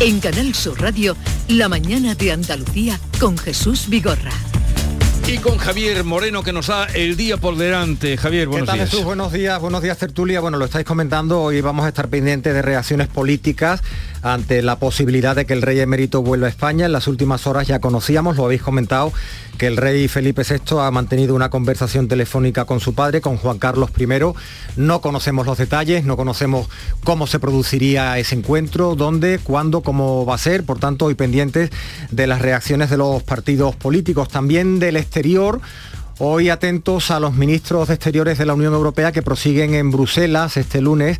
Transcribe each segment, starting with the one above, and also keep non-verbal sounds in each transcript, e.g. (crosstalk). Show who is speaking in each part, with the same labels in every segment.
Speaker 1: En Canal Sur Radio, La mañana de Andalucía con Jesús Vigorra.
Speaker 2: Y con Javier Moreno que nos da el día por delante. Javier, buenos
Speaker 3: ¿Qué tal,
Speaker 2: días.
Speaker 3: Jesús? Buenos días, buenos días Tertulia. Bueno, lo estáis comentando, hoy vamos a estar pendientes de reacciones políticas ante la posibilidad de que el rey emérito vuelva a España. En las últimas horas ya conocíamos, lo habéis comentado, que el rey Felipe VI ha mantenido una conversación telefónica con su padre, con Juan Carlos I. No conocemos los detalles, no conocemos cómo se produciría ese encuentro, dónde, cuándo, cómo va a ser. Por tanto, hoy pendientes de las reacciones de los partidos políticos, también del exterior. Hoy atentos a los ministros de Exteriores de la Unión Europea que prosiguen en Bruselas este lunes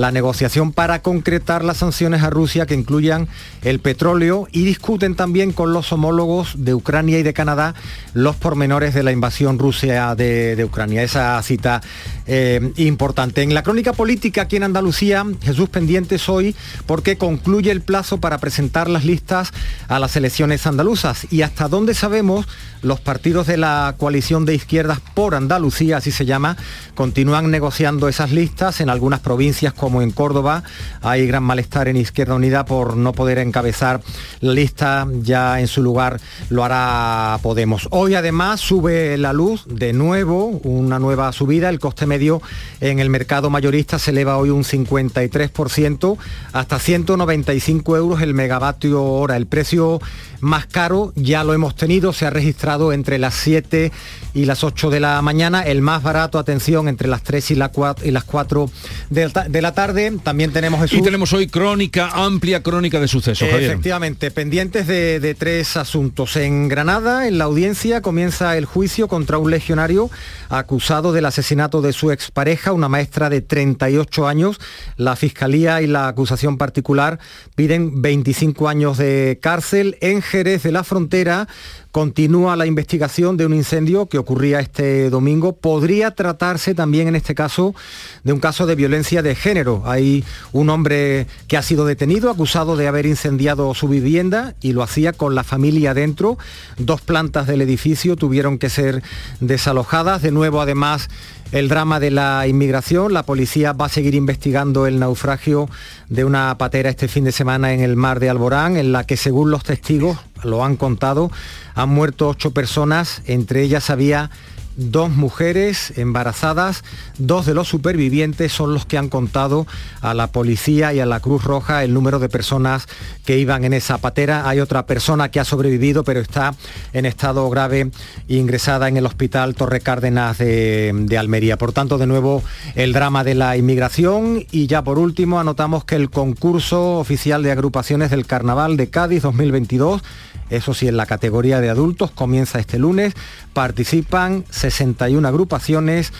Speaker 3: la negociación para concretar las sanciones a Rusia que incluyan el petróleo y discuten también con los homólogos de Ucrania y de Canadá los pormenores de la invasión rusa de, Ucrania. Esa cita eh, importante. En la crónica política aquí en Andalucía, Jesús Pendientes hoy porque concluye el plazo para presentar las listas a las elecciones andaluzas y hasta dónde sabemos los partidos de la coalición de izquierdas por Andalucía, así se llama, continúan negociando esas listas en algunas provincias como en Córdoba. Hay gran malestar en Izquierda Unida por no poder encabezar la lista, ya en su lugar lo hará Podemos. Hoy además sube la luz de nuevo, una nueva subida, el coste medio en el mercado mayorista se eleva hoy un 53% hasta 195 euros el megavatio hora. El precio más caro ya lo hemos tenido, se ha registrado entre las 7 y las 8 de la mañana, el más barato, atención, entre las 3 y, la 4, y las 4 de, de la tarde. También tenemos Jesús,
Speaker 2: Y tenemos hoy crónica, amplia crónica de sucesos, Javier.
Speaker 3: Efectivamente, pendientes de, de tres asuntos. En Granada, en la audiencia, comienza el juicio contra un legionario acusado del asesinato de su expareja, una maestra de 38 años. La Fiscalía y la acusación particular piden 25 años de cárcel. En Jerez de la Frontera continúa la investigación de un incendio que ocurría este domingo. Podría tratarse también en este caso de un caso de violencia de género. Hay un hombre que ha sido detenido acusado de haber incendiado su vivienda y lo hacía con la familia dentro. Dos plantas del edificio tuvieron que ser desalojadas. De nuevo, además, el drama de la inmigración. La policía va a seguir investigando el naufragio de una patera este fin de semana en el mar de Alborán, en la que según los testigos lo han contado, han muerto ocho personas, entre ellas había dos mujeres embarazadas, dos de los supervivientes son los que han contado a la policía y a la Cruz Roja el número de personas que iban en esa patera. Hay otra persona que ha sobrevivido pero está en estado grave ingresada en el hospital Torre Cárdenas de, de Almería. Por tanto, de nuevo, el drama de la inmigración y ya por último anotamos que el concurso oficial de agrupaciones del Carnaval de Cádiz 2022 eso sí, en la categoría de adultos comienza este lunes. Participan 61 agrupaciones.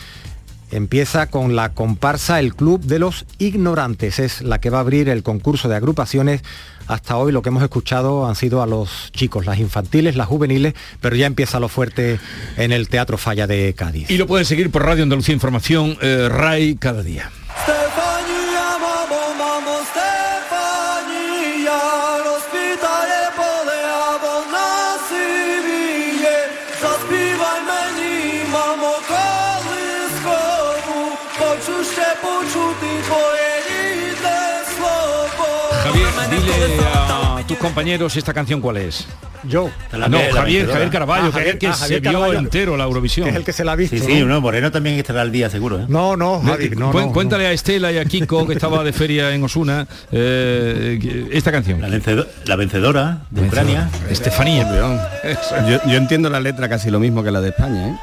Speaker 3: Empieza con la comparsa El Club de los Ignorantes. Es la que va a abrir el concurso de agrupaciones. Hasta hoy lo que hemos escuchado han sido a los chicos, las infantiles, las juveniles, pero ya empieza lo fuerte en el Teatro Falla de Cádiz.
Speaker 2: Y lo pueden seguir por Radio Andalucía Información, eh, RAI cada día. Javier, dile a tus compañeros esta canción cuál es.
Speaker 3: Yo,
Speaker 2: Ah, no, Javier, Javier Caraballo,
Speaker 3: Ah,
Speaker 2: que es el que
Speaker 3: ah,
Speaker 2: se
Speaker 3: Javier
Speaker 2: vio entero la Eurovisión.
Speaker 3: que es el que se la ha visto.
Speaker 4: Sí, sí,
Speaker 3: ¿no?
Speaker 4: no, Moreno también estará al día seguro. ¿eh?
Speaker 3: No, no, Javi, no,
Speaker 2: Cuéntale a Estela y a Kiko, que estaba de feria en Osuna, eh, esta canción.
Speaker 4: La, vencedo- la vencedora de Ucrania.
Speaker 2: Estefanía.
Speaker 5: Yo, yo entiendo la letra casi lo mismo que la de España, ¿eh?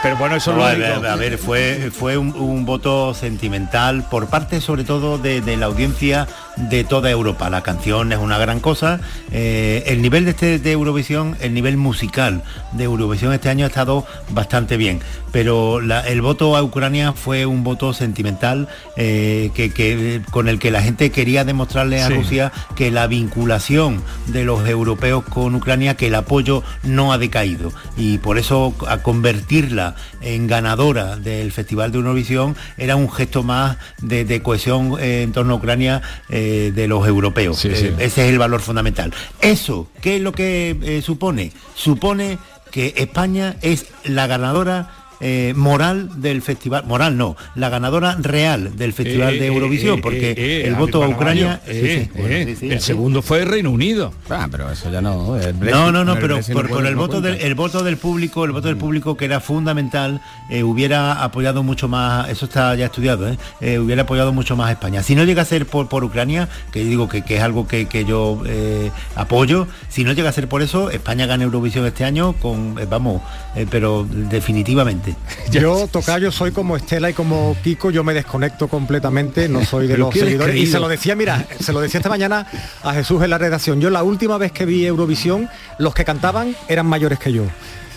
Speaker 2: Pero bueno, eso
Speaker 4: No,
Speaker 2: es
Speaker 4: a,
Speaker 2: lo
Speaker 4: ver, a ver, fue, fue un, un voto sentimental por parte sobre todo de, de la audiencia de toda Europa. La canción es una gran cosa. Eh, el nivel de, este, de Eurovisión, el nivel musical de Eurovisión este año ha estado bastante bien. Pero la- el voto a Ucrania fue un voto sentimental eh, que, que- con el que la gente quería demostrarle a
Speaker 2: Sí.
Speaker 4: Rusia que la vinculación de los europeos con Ucrania, que el apoyo no ha decaído. Y por eso a convertirla en ganadora del Festival de Eurovisión era un gesto más de, de cohesión eh, en torno a Ucrania eh, de los europeos.
Speaker 2: Sí, sí.
Speaker 4: Eh, ese es el valor fundamental. Eso, ¿qué es lo que eh, supone? Supone que España es la ganadora eh, moral del festival, moral no, la ganadora real del Festival
Speaker 2: Eh,
Speaker 4: de
Speaker 2: eh,
Speaker 4: Eurovisión,
Speaker 2: eh,
Speaker 4: porque
Speaker 2: eh, eh,
Speaker 4: el voto a Ucrania...
Speaker 2: Baramayo,
Speaker 4: sí, sí, bueno, sí, sí,
Speaker 2: el segundo fue Reino Unido.
Speaker 5: Ah, pero eso ya no. el Brexit-
Speaker 4: No, no, no,
Speaker 5: el
Speaker 4: pero
Speaker 5: Brexit
Speaker 4: por,
Speaker 5: no
Speaker 4: por
Speaker 5: puede-
Speaker 4: el
Speaker 5: no
Speaker 4: voto del el voto del público, el voto del público que era fundamental, eh, hubiera apoyado mucho más, eso está ya estudiado, ¿eh? Eh, hubiera apoyado mucho más a España. Si no llega a ser por, por Ucrania, que digo que, que es algo que, que yo eh, apoyo, si no llega a ser por eso, España gana Eurovisión este año con, eh, vamos, eh, pero definitivamente. (laughs)
Speaker 3: Yo, Tocayo, soy como Estela y como Kiko, yo me desconecto completamente, no soy de los seguidores. Y se lo decía, mira, se lo decía esta mañana a Jesús en la redacción. Yo la última vez que vi Eurovisión, los que cantaban eran mayores que yo.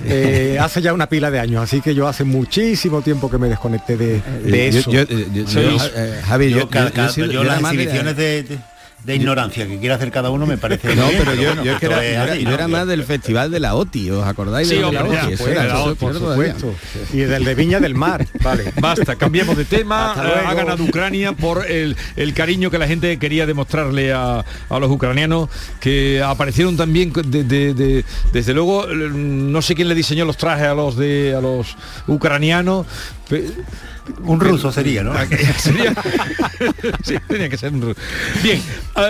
Speaker 3: Eh, hace ya una pila de años, así que yo hace muchísimo tiempo que me desconecté de, de
Speaker 5: Eh, Yo-
Speaker 3: eso.
Speaker 5: yo- yo- yo- eh, Javi,
Speaker 4: Yo,
Speaker 5: yo, yo- yo
Speaker 4: yo
Speaker 5: yo
Speaker 4: las exhibiciones de, de- de ignorancia que quiere hacer cada uno me parece
Speaker 5: No,
Speaker 4: bien,
Speaker 5: pero yo,
Speaker 4: bueno,
Speaker 5: yo es que era, yo era-
Speaker 4: así,
Speaker 5: yo
Speaker 4: ¿no?
Speaker 5: era más del festival de la OTI, ¿os acordáis
Speaker 2: Sí,
Speaker 5: de la
Speaker 2: hombre,
Speaker 5: OTI?
Speaker 2: ya, pues,
Speaker 5: era,
Speaker 2: de la
Speaker 5: eso
Speaker 2: OTI,
Speaker 5: peor
Speaker 3: por
Speaker 5: todavía.
Speaker 3: supuesto. Y del de Viña del Mar. (laughs) Vale.
Speaker 2: Basta, cambiemos de tema. Ha ganado Ucrania por el, el cariño que la gente quería demostrarle a, a los ucranianos, que aparecieron también de- de- de- desde luego, no sé quién le diseñó los trajes a los de a los ucranianos.
Speaker 4: Un ruso sería, ¿no? (laughs)
Speaker 2: Sería- sí, tenía que ser un ru- Bien,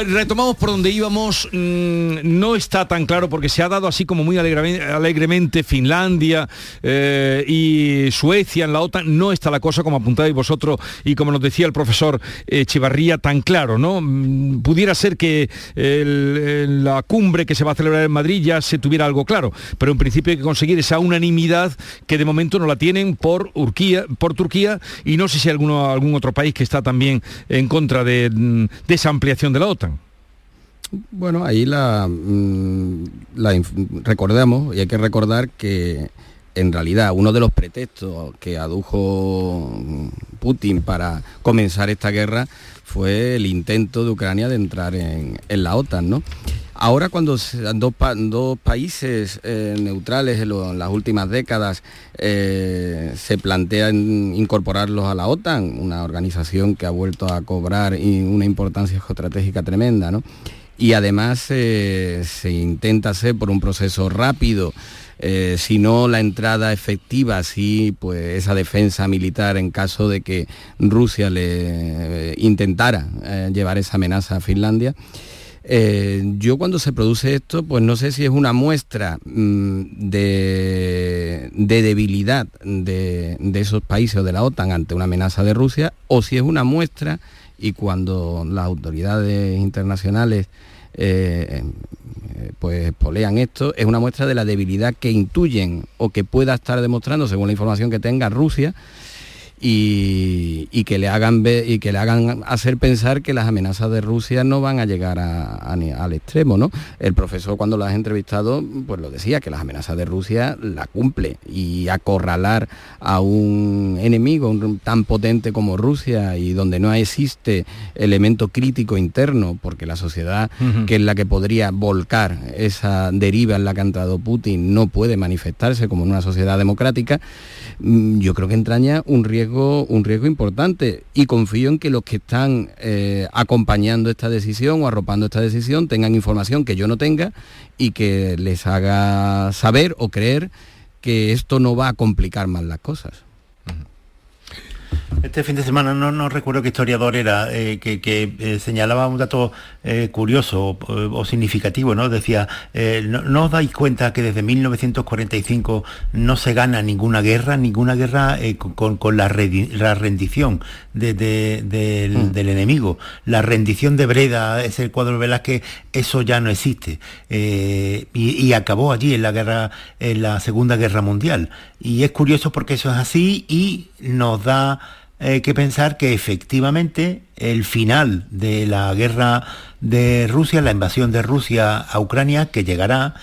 Speaker 2: retomamos por donde íbamos. Mm, no está tan claro porque se ha dado así como muy alegremente, Finlandia eh, y Suecia en la OTAN. No está la cosa como apuntabais vosotros y como nos decía el profesor Echevarría tan claro, ¿no? Mm, Pudiera ser que el- la cumbre que se va a celebrar en Madrid ya se tuviera algo claro, pero en principio hay que conseguir esa unanimidad que de momento no la tienen por Turquía, por Turquía y no sé si alguno, algún otro país que está también en contra de, mm, esa ampliación de la OTAN.
Speaker 5: Bueno, ahí la, mm, la recordamos y hay que recordar que en realidad uno de los pretextos que adujo mm, Putin para comenzar esta guerra fue el intento de Ucrania de entrar en, en la OTAN, ¿no? Ahora cuando dos, pa- dos países eh, neutrales en, las últimas décadas eh, se plantean incorporarlos a la OTAN, una organización que ha vuelto a cobrar una importancia geoestratégica tremenda, ¿no? y además eh, se intenta hacer por un proceso rápido, si no la entrada efectiva, sí pues esa defensa militar en caso de que Rusia le intentara llevar esa amenaza a Finlandia. Eh, yo cuando se produce esto, pues no sé si es una muestra mm, de, de debilidad de, de esos países o de la OTAN ante una amenaza de Rusia, o si es una muestra y cuando las autoridades internacionales eh, pues polean esto, es una muestra de la debilidad que intuyen o que pueda estar demostrando, según la información que tenga Rusia, y, y que le hagan y que le hagan hacer pensar que las amenazas de Rusia no van a llegar a- a ni- al extremo, ¿no? El profesor cuando lo has entrevistado, pues lo decía, que las amenazas de Rusia la cumple y acorralar a un enemigo un- tan potente como Rusia y donde no existe elemento crítico interno, porque la sociedad que es la que podría volcar esa deriva en la que ha entrado Putin no puede manifestarse como en una sociedad democrática, mm, yo creo que entraña un riesgo, un riesgo importante y confío en que los que están eh, acompañando esta decisión o arropando esta decisión tengan información que yo no tenga y que les haga saber o creer que esto no va a complicar más las cosas.
Speaker 4: Este fin de semana no, no recuerdo qué historiador era eh, que, que, eh, señalaba un dato eh, curioso o, o significativo, ¿no? Decía, no, ¿no os dais cuenta que desde 1945 no se gana ninguna guerra, ninguna guerra con, con- la, la rendición de- de- del, del enemigo? La rendición de Breda, ese cuadro de Velázquez, eso ya no existe. Y, y acabó allí en la guerra, en la Segunda Guerra Mundial. Y es curioso porque eso es así y nos da eh, que pensar que efectivamente el final de la guerra de Rusia, la invasión de Rusia a Ucrania, que llegará,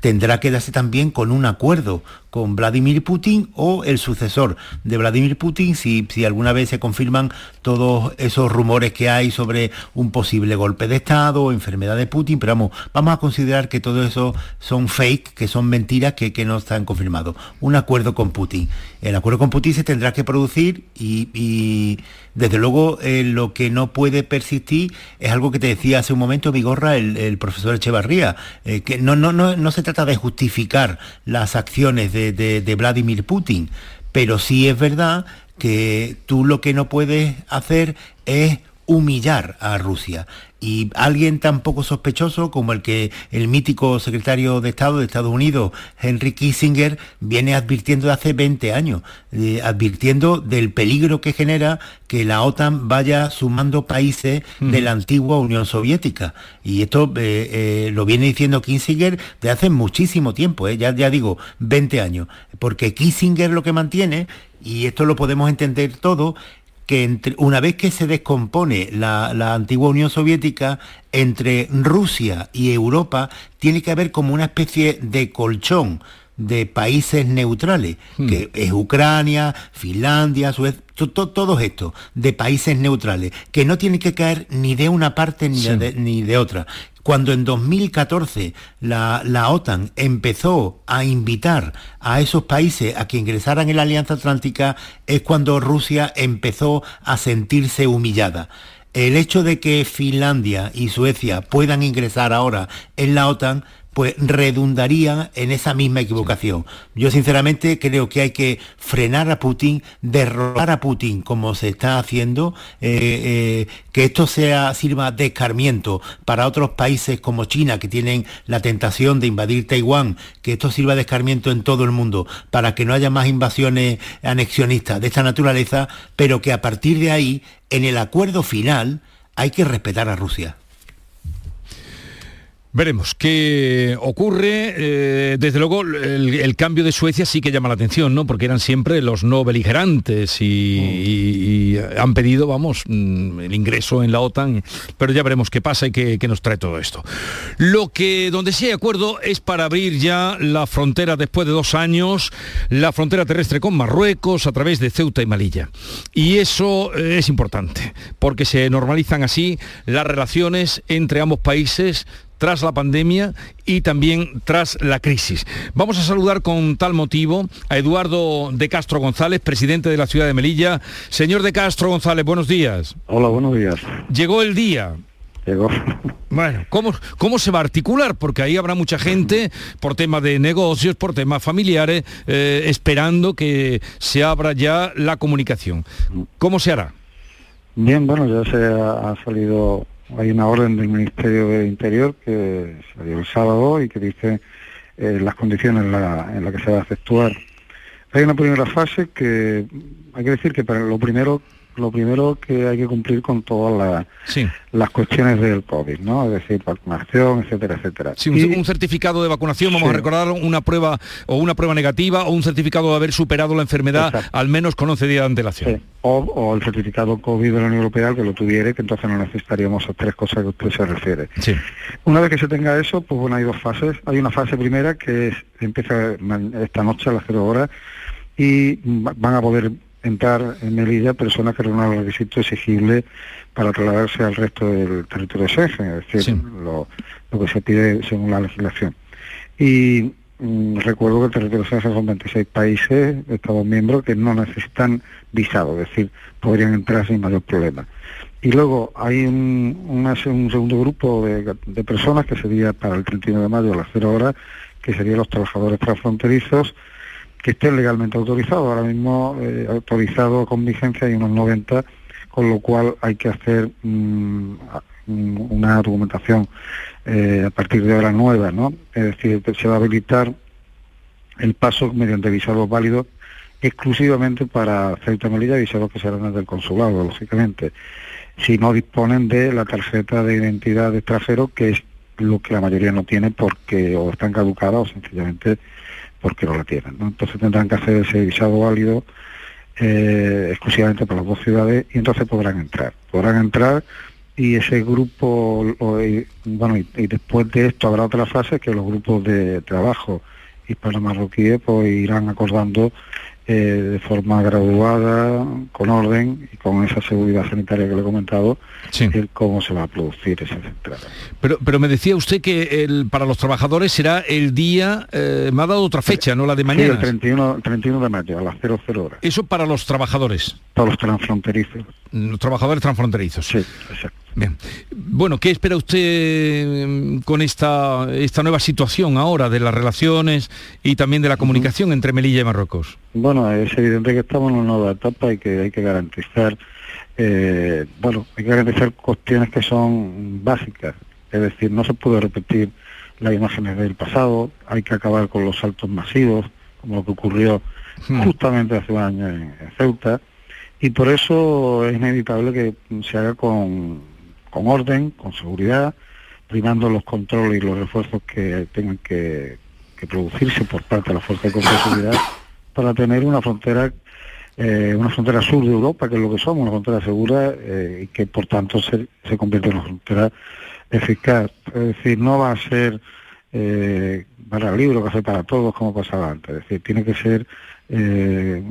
Speaker 4: tendrá que darse también con un acuerdo con Vladimir Putin o el sucesor de Vladimir Putin, si, si alguna vez se confirman todos esos rumores que hay sobre un posible golpe de Estado o enfermedad de Putin, pero vamos, vamos a considerar que todo eso son fake, que son mentiras que, que no están confirmados. Un acuerdo con Putin. El acuerdo con Putin se tendrá que producir y, desde luego eh, lo que no puede persistir es algo que te decía hace un momento Vigorra, el, el profesor Echevarría, eh, que no, no, no, no se trata de justificar las acciones de, de- Vladimir Putin, pero sí es verdad que tú lo que no puedes hacer es humillar a Rusia. Y alguien tan poco sospechoso como el que el mítico secretario de Estado de Estados Unidos, Henry Kissinger, viene advirtiendo de hace 20 años, eh, advirtiendo del peligro que genera que la OTAN vaya sumando países de la antigua Unión Soviética. Y esto eh, eh, lo viene diciendo Kissinger de hace muchísimo tiempo, ya, ya digo, 20 años. Porque Kissinger lo que mantiene, y esto lo podemos entender todo, que una vez que se descompone la, antigua Unión Soviética, entre Rusia y Europa tiene que haber como una especie de colchón de países neutrales, hmm. que es Ucrania, Finlandia, Suecia, todos estos, de países neutrales, que no tienen que caer ni de una parte ni, de, ni de otra. Cuando en 2014 la, la, OTAN empezó a invitar a esos países a que ingresaran en la Alianza Atlántica, es cuando Rusia empezó a sentirse humillada. El hecho de que Finlandia y Suecia puedan ingresar ahora en la OTAN pues redundaría en esa misma equivocación. Yo sinceramente creo que hay que frenar a Putin, derrotar a Putin como se está haciendo, eh, eh, que esto sea sirva de escarmiento para otros países como China que tienen la tentación de invadir Taiwán, que esto sirva de escarmiento en todo el mundo para que no haya más invasiones anexionistas de esta naturaleza, pero que a partir de ahí, en el acuerdo final, hay que respetar a Rusia.
Speaker 2: Veremos qué ocurre. Eh, desde luego, el, cambio de Suecia sí que llama la atención, ¿no? Porque eran siempre los no beligerantes y, han pedido, vamos, mm, el ingreso en la OTAN. Pero ya veremos qué pasa y qué, nos trae todo esto. Lo que, donde sí hay acuerdo es para abrir ya la frontera después de dos años, la frontera terrestre con Marruecos a través de Ceuta y Malilla. Y eso eh, es importante, porque se normalizan así las relaciones entre ambos países tras la pandemia y también tras la crisis. Vamos a saludar con tal motivo a Eduardo de Castro González, presidente de la ciudad de Melilla. Señor de Castro González, buenos días.
Speaker 6: Hola, buenos días.
Speaker 2: Llegó el día.
Speaker 6: Llegó.
Speaker 2: Bueno, ¿cómo, ¿cómo se va a articular? Porque ahí habrá mucha gente por temas de negocios, por temas familiares, eh, esperando que se abra ya la comunicación. ¿Cómo se hará?
Speaker 6: Bien, bueno, ya se ha salido hay una orden del Ministerio de Interior que salió el sábado y que dice eh, las condiciones en las que se va a efectuar. Hay una primera fase que hay que decir que para lo primero lo primero que hay que cumplir con todas las cuestiones del COVID, ¿no? Es decir, vacunación, etcétera, etcétera.
Speaker 2: Sí, un, certificado de vacunación, vamos a recordar una prueba o una prueba negativa o un certificado de haber superado la enfermedad al menos con 11 días de antelación.
Speaker 6: O, el certificado COVID de la Unión Europea, que lo tuviera, que entonces no necesitaríamos esas tres cosas que usted se refiere. Una vez que se tenga eso, pues bueno, hay dos fases. Hay una fase primera que es, empieza esta noche a las 0 horas y van a poder entrar en Melilla personas que reúnan los requisitos exigibles para trasladarse al resto del territorio de Schengen, es decir, lo, que se pide según la legislación. Y mm, recuerdo que el territorio de Schengen son 26 países, Estados miembros, que no necesitan visado, es decir, podrían entrar sin mayor problema. Y luego hay un, un segundo grupo de, de, personas que sería para el 31 de mayo a las 0 horas, que serían los trabajadores transfronterizos, que estén legalmente autorizados. Ahora mismo eh, autorizado con vigencia hay unos 90, con lo cual hay que hacer mm, una documentación eh, a partir de ahora nueva, ¿no? Es decir, se va a habilitar el paso mediante visados válidos exclusivamente para Ceuta Melilla, visados que serán desde el consulado, lógicamente, si no disponen de la tarjeta de identidad de extranjero, que es lo que la mayoría no tiene porque o están caducadas o sencillamente porque no la tienen. Entonces tendrán que hacer ese visado válido eh, exclusivamente para las dos ciudades y entonces podrán entrar. Podrán entrar y ese grupo, bueno, y, después de esto habrá otra fase que los grupos de trabajo hispano-marroquíes pues irán acordando eh, de forma graduada, con orden y con esa seguridad sanitaria que le he comentado, cómo se va a producir esa entrada.
Speaker 2: Pero, pero me decía usted que el, para los trabajadores será el día, eh, me ha dado otra fecha, ¿no? La de mañana.
Speaker 6: el 31, 31 de mayo, a las 00 horas.
Speaker 2: Eso para los trabajadores.
Speaker 6: Para los transfronterizos.
Speaker 2: los trabajadores transfronterizos.
Speaker 6: Sí, exacto.
Speaker 2: Bien. Bueno, ¿qué espera usted mm, con esta, esta nueva situación ahora de las relaciones y también de la comunicación entre Melilla y Marruecos?
Speaker 6: Bueno, es evidente que estamos en una nueva etapa y que hay que garantizar, eh, bueno, hay que garantizar cuestiones que son básicas. Es decir, no se puede repetir las imágenes del pasado, hay que acabar con los saltos masivos, como lo que ocurrió
Speaker 2: Hmm.
Speaker 6: justamente hace un año en, en Ceuta, y por eso es inevitable que se haga con, con orden, con seguridad, primando los controles y los refuerzos que tengan que, que producirse por parte de la fuerza de seguridad para tener una frontera eh, una frontera sur de Europa, que es lo que somos, una frontera segura eh, y que por tanto se, se convierte en una frontera eficaz. Es decir, no va a ser eh, para el libro, café para todos, como pasaba antes. Es decir, tiene que ser eh,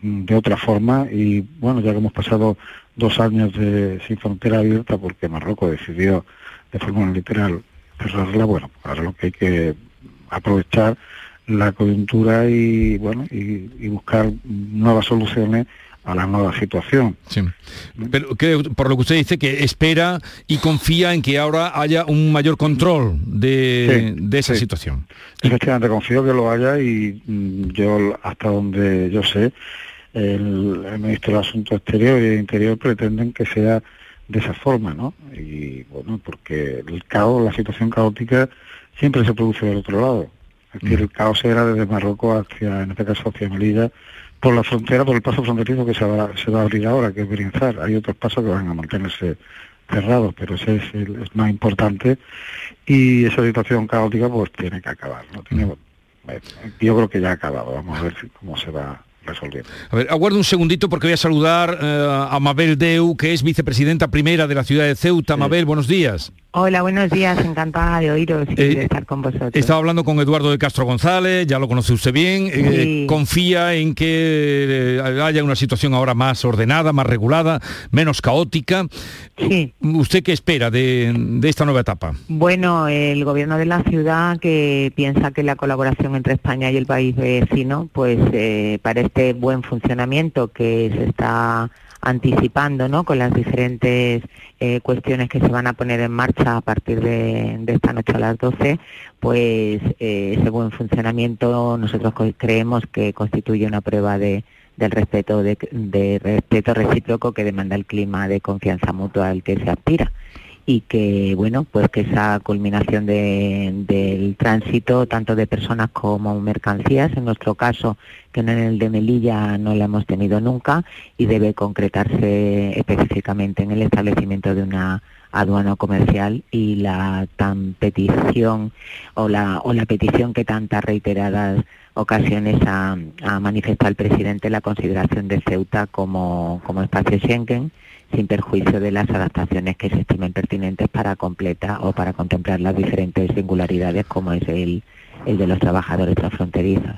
Speaker 6: de otra forma y bueno, ya que hemos pasado dos años de, sin frontera abierta porque Marruecos decidió de forma literal cerrarla, bueno, ahora lo que hay que aprovechar la coyuntura y bueno y, y buscar nuevas soluciones a la nueva situación.
Speaker 2: Sí. Pero que, por lo que usted dice que espera y confía en que ahora haya un mayor control de,
Speaker 6: Sí,
Speaker 2: de esa
Speaker 6: sí.
Speaker 2: situación.
Speaker 6: Efectivamente, confío que lo haya y mm, yo, hasta donde yo sé, el, el ministro de Asuntos Exteriores y de Interior pretenden que sea de esa forma, ¿no? Y bueno, porque el caos, la situación caótica siempre se produce del otro lado. Es decir, el caos era desde Marruecos hacia, en este caso, hacia Melilla, por la frontera, por el paso fronterizo que se va, se va a abrir ahora, que es Berinzar. Hay otros pasos que van a mantenerse cerrados, pero ese es el es más importante y esa situación caótica pues tiene que acabar. ¿no? Tiene- eh, yo creo que ya ha acabado, vamos a ver cómo se va resolviendo.
Speaker 2: A ver, aguarde un segundito porque voy a saludar eh, a Mabel Deu, que es vicepresidenta primera de la ciudad de Ceuta. Mabel, buenos días.
Speaker 7: Hola, buenos días, encantada de oíros y
Speaker 2: Eh,
Speaker 7: de estar con vosotros.
Speaker 2: Estaba hablando con Eduardo de Castro González, ya lo conoce usted bien. eh, confía en que haya una situación ahora más ordenada, más regulada, menos caótica.
Speaker 7: Sí.
Speaker 2: ¿Usted qué espera de, de esta nueva etapa?
Speaker 7: Bueno, el gobierno de la ciudad que piensa que la colaboración entre España y el país vecino, pues eh, para este buen funcionamiento que se está anticipando, ¿no? Con las diferentes eh, cuestiones que se van a poner en marcha a partir de, esta noche a las 12, pues eh, ese buen funcionamiento nosotros creemos que constituye una prueba de del respeto de, de respeto recíproco que demanda el clima de confianza mutua al que se aspira y que bueno pues que esa culminación de- del tránsito tanto de personas como mercancías en nuestro caso que en el de Melilla no la hemos tenido nunca y debe concretarse específicamente en el establecimiento de una aduana comercial y la tan petición o la o la petición que tantas reiteradas ocasiones ha, manifestado el presidente la consideración de Ceuta como, como espacio Schengen sin perjuicio de las adaptaciones que se estimen pertinentes para completar o para contemplar las diferentes singularidades como es el, el de los trabajadores transfronterizos.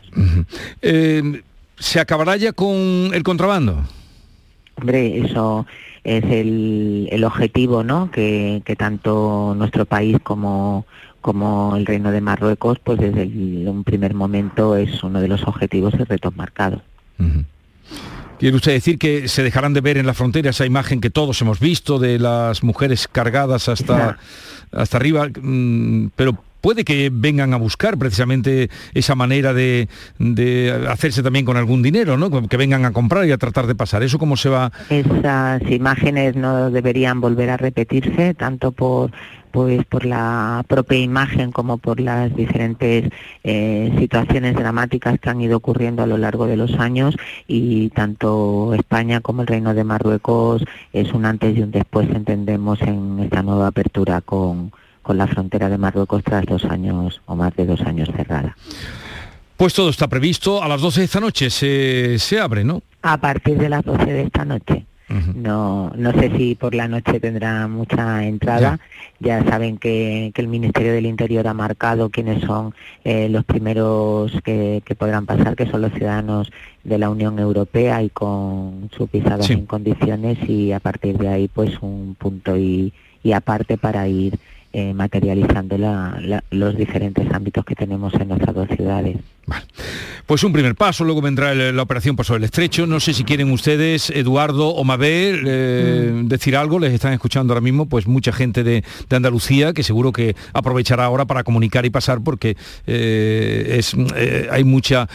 Speaker 2: Eh, ¿Se acabará ya con el contrabando?
Speaker 7: Hombre, eso es el, el objetivo ¿no? que, que tanto nuestro país como, como el Reino de Marruecos, pues desde el- un primer momento es uno de los objetivos y retos marcados.
Speaker 2: ¿Quiere usted decir que se dejarán de ver en la frontera esa imagen que todos hemos visto de las mujeres cargadas hasta, hasta arriba? Mm, pero puede que vengan a buscar precisamente esa manera de, de hacerse también con algún dinero, ¿no? Que vengan a comprar y a tratar de pasar. ¿Eso cómo se va?
Speaker 7: Esas imágenes no deberían volver a repetirse, tanto por pues por la propia imagen como por las diferentes eh, situaciones dramáticas que han ido ocurriendo a lo largo de los años y tanto España como el Reino de Marruecos es un antes y un después entendemos en esta nueva apertura con, con la frontera de Marruecos tras dos años o más de dos años cerrada.
Speaker 2: Pues todo está previsto. A las 12 de esta noche se, se abre, ¿no?
Speaker 7: A partir de las 12 de esta noche. No, no sé si por la noche tendrá mucha entrada. Ya, saben que, que el Ministerio del Interior ha marcado quiénes son eh, los primeros que, que podrán pasar, que son los ciudadanos de la Unión Europea y con su pisada
Speaker 2: Sí.
Speaker 7: en condiciones y a partir de ahí pues un punto y, y aparte para ir eh, materializando la- la- los diferentes ámbitos que tenemos en nuestras dos ciudades.
Speaker 2: Pues un primer paso, luego vendrá la operación Paso del Estrecho. No sé si quieren ustedes, Eduardo o Mabel, eh, mm. decir algo. Les están escuchando ahora mismo pues mucha gente de, Andalucía que seguro que aprovechará ahora para comunicar y pasar porque eh, es, eh, hay mucha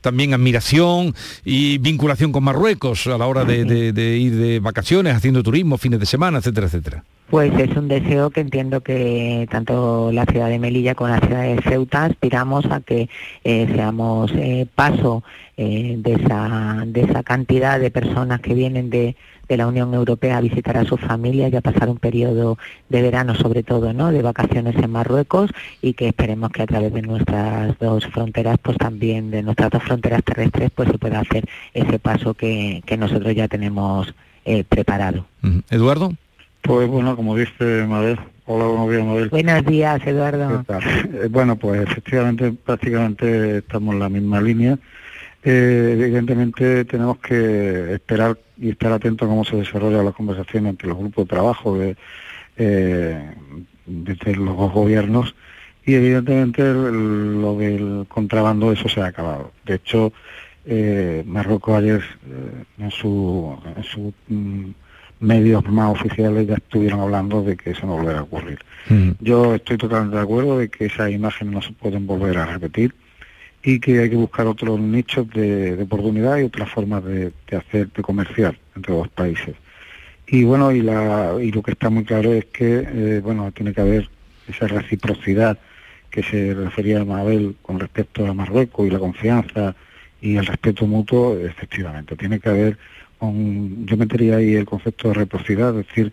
Speaker 2: también admiración y vinculación con Marruecos a la hora de, de ir de vacaciones, haciendo turismo, fines de semana, etcétera, etcétera.
Speaker 7: Pues es un deseo que entiendo que tanto la ciudad de Melilla como la ciudad de Ceuta aspiramos a que eh, seamos eh, paso eh, de, esa, de esa cantidad de personas que vienen de, la Unión Europea a visitar a sus familias y a pasar un periodo de verano sobre todo, ¿no? de vacaciones en Marruecos y que esperemos que a través de nuestras dos fronteras, pues también de nuestras dos fronteras terrestres, pues se pueda hacer ese paso que, nosotros ya tenemos preparado.
Speaker 2: Eduardo.
Speaker 6: Pues bueno, como dice Mabel, hola, buenos días Mabel.
Speaker 7: Buenos días, Eduardo.
Speaker 6: Eh, bueno, pues efectivamente prácticamente estamos en la misma línea. Eh, evidentemente tenemos que esperar y estar atentos a cómo se desarrolla la conversación entre los grupos de trabajo de, eh, desde los dos gobiernos y evidentemente lo del contrabando eso se ha acabado. De hecho, Marruecos ayer en su, en su mm, medios más oficiales ya estuvieron hablando de que eso no volverá a ocurrir. Mm. Yo estoy totalmente de acuerdo de que esas imágenes no se pueden volver a repetir y que hay que buscar otros nichos de, oportunidad y otras formas de, hacer, de comerciar entre los países. Y bueno, y, la, y lo que está muy claro es que, eh, bueno, tiene que haber esa reciprocidad que se refería a Mabel con respecto a Marruecos y la confianza y el respeto mutuo, efectivamente, tiene que haber yo metería ahí el concepto de reciprocidad, es decir,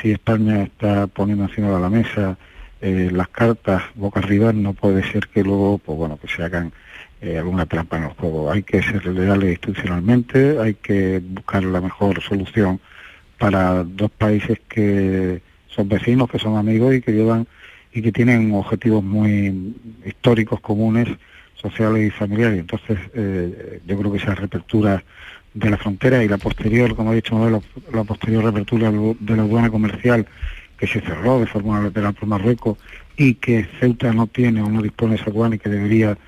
Speaker 6: si España está poniendo encima de la mesa eh, las cartas boca arriba, no puede ser que luego, pues bueno, que se hagan eh, alguna trampa en el juego. Hay que ser leales institucionalmente, hay que buscar la mejor solución para dos países que son vecinos, que son amigos y que llevan y que tienen objetivos muy históricos comunes, sociales y familiares. Entonces, eh, yo creo que esa reapertura de la frontera y la posterior, como he dicho, la, posterior reapertura de la aduana comercial que se cerró de forma lateral por Marruecos y que Ceuta no tiene o no dispone de esa aduana y que debería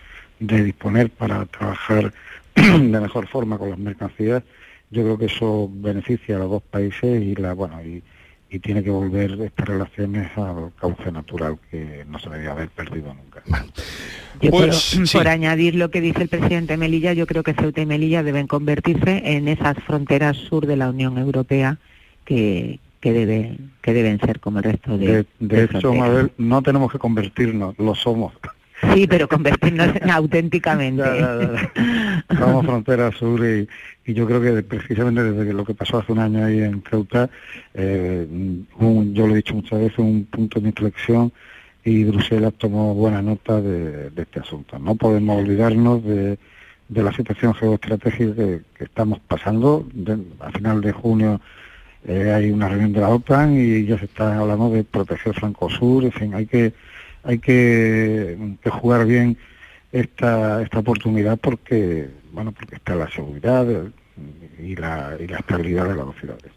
Speaker 6: de disponer para trabajar (clears throat) de mejor forma con las mercancías, yo creo que eso beneficia a los dos países y la bueno y, y tiene que volver estas relaciones al cauce natural que no se debía haber perdido nunca.
Speaker 7: Pues, por, añadir lo que dice el presidente Melilla, yo creo que Ceuta y Melilla deben convertirse en esas fronteras sur de la Unión Europea que, que, deben, que deben ser como el resto de...
Speaker 6: De, hecho, Mabel, no tenemos que convertirnos, lo somos.
Speaker 7: Sí, pero convertirnos (laughs) auténticamente.
Speaker 6: Somos frontera sur y, yo creo que precisamente desde lo que pasó hace un año ahí en Ceuta, eh, yo lo he dicho muchas veces, un punto de inflexión y Bruselas tomó buena nota de, este asunto. No podemos olvidarnos de, la situación geoestratégica que, estamos pasando. a final de junio eh, hay una reunión de la OTAN y ya se está hablando de proteger Franco-Sur, en fin, hay que hay que, jugar bien esta, esta oportunidad porque, bueno, porque está la seguridad y la, y la estabilidad de las ciudades.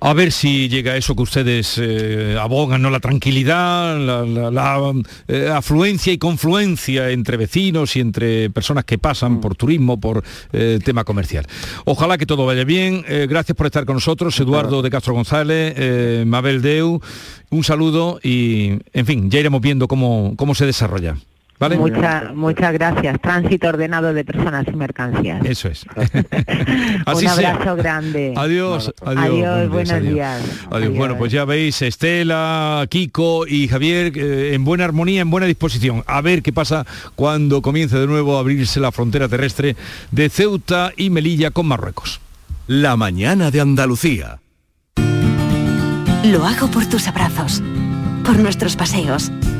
Speaker 2: A ver si llega eso que ustedes eh, abogan, ¿no? La tranquilidad, la, eh, afluencia y confluencia entre vecinos y entre personas que pasan mm. por turismo, por eh, tema comercial. Ojalá que todo vaya bien. gracias por estar con nosotros, Eduardo de Castro González, Mabel Deu. Un saludo y, en fin, ya iremos viendo cómo, cómo se desarrolla.
Speaker 7: Muchas gracias. Tránsito ordenado de personas y mercancías.
Speaker 2: Eso es. (laughs) (laughs)
Speaker 7: Un abrazo grande.
Speaker 2: Adiós.
Speaker 7: Adiós. buenos, días.
Speaker 2: Adiós. Bueno, pues ya veis, Estela, Kiko y Javier eh, en buena armonía, en buena disposición. A ver qué pasa cuando comience de nuevo a abrirse la frontera terrestre de Ceuta y Melilla con Marruecos.
Speaker 8: La mañana de Andalucía.
Speaker 9: Lo hago por tus abrazos, por nuestros paseos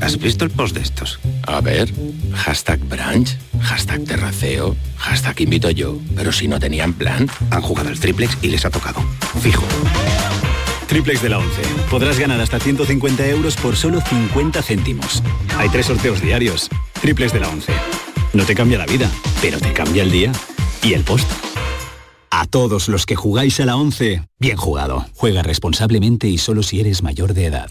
Speaker 10: ¿has visto el post de estos?
Speaker 11: A ver.
Speaker 10: Hashtag brunch, hashtag terraceo, hashtag invito yo. Pero si no tenían plan, han jugado el triplex y les ha tocado. Fijo.
Speaker 11: Triplex de la 11. Podrás ganar hasta 150 euros por solo 50 céntimos. Hay tres sorteos diarios. Triplex de la 11. No te cambia la vida, pero te cambia el día y el post. A todos los que jugáis a la 11, bien jugado. Juega responsablemente y solo si eres mayor de edad.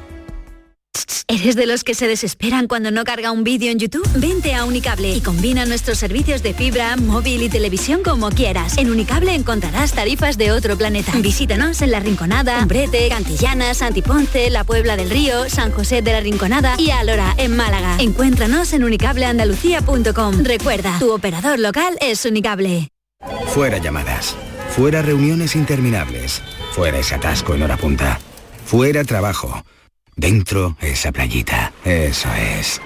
Speaker 12: ¿Eres de los que se desesperan cuando no carga un vídeo en YouTube? Vente a Unicable y combina nuestros servicios de fibra, móvil y televisión como quieras. En Unicable encontrarás tarifas de otro planeta. Visítanos en La Rinconada, Umbrete, Cantillana, Santiponce, La Puebla del Río, San José de la Rinconada y Alora, en Málaga. Encuéntranos en unicableandalucía.com. Recuerda, tu operador local es Unicable.
Speaker 13: Fuera llamadas. Fuera reuniones interminables. Fuera ese atasco en hora punta. Fuera trabajo. Dentro, esa playita. Eso es.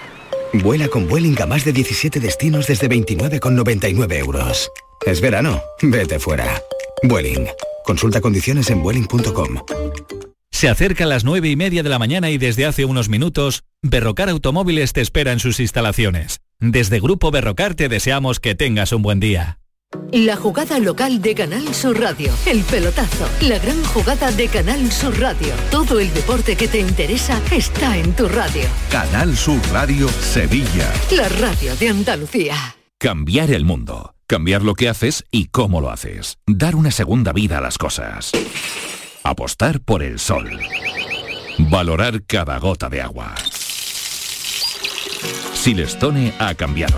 Speaker 13: Vuela con Vueling a más de 17 destinos desde 29,99 euros. Es verano. Vete fuera. Vueling. Consulta condiciones en vueling.com.
Speaker 14: Se acercan las nueve y media de la mañana y desde hace unos minutos, Berrocar Automóviles te espera en sus instalaciones. Desde Grupo Berrocar te deseamos que tengas un buen día.
Speaker 1: La jugada local de Canal Sur Radio. El pelotazo. La gran jugada de Canal Sur Radio. Todo el deporte que te interesa está en tu radio.
Speaker 8: Canal Sur Radio Sevilla.
Speaker 1: La radio de Andalucía.
Speaker 8: Cambiar el mundo. Cambiar lo que haces y cómo lo haces. Dar una segunda vida a las cosas. Apostar por el sol. Valorar cada gota de agua. Silestone ha cambiado.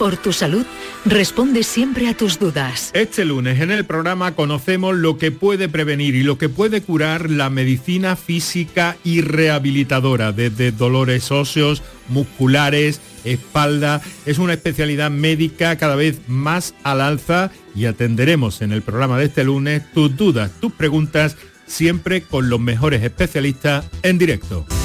Speaker 1: por tu salud, responde siempre a tus dudas.
Speaker 15: Este lunes en el programa conocemos lo que puede prevenir y lo que puede curar la medicina física y rehabilitadora, desde dolores óseos, musculares, espalda. Es una especialidad médica cada vez más al alza y atenderemos en el programa de este lunes tus dudas, tus preguntas, siempre con los mejores especialistas en directo.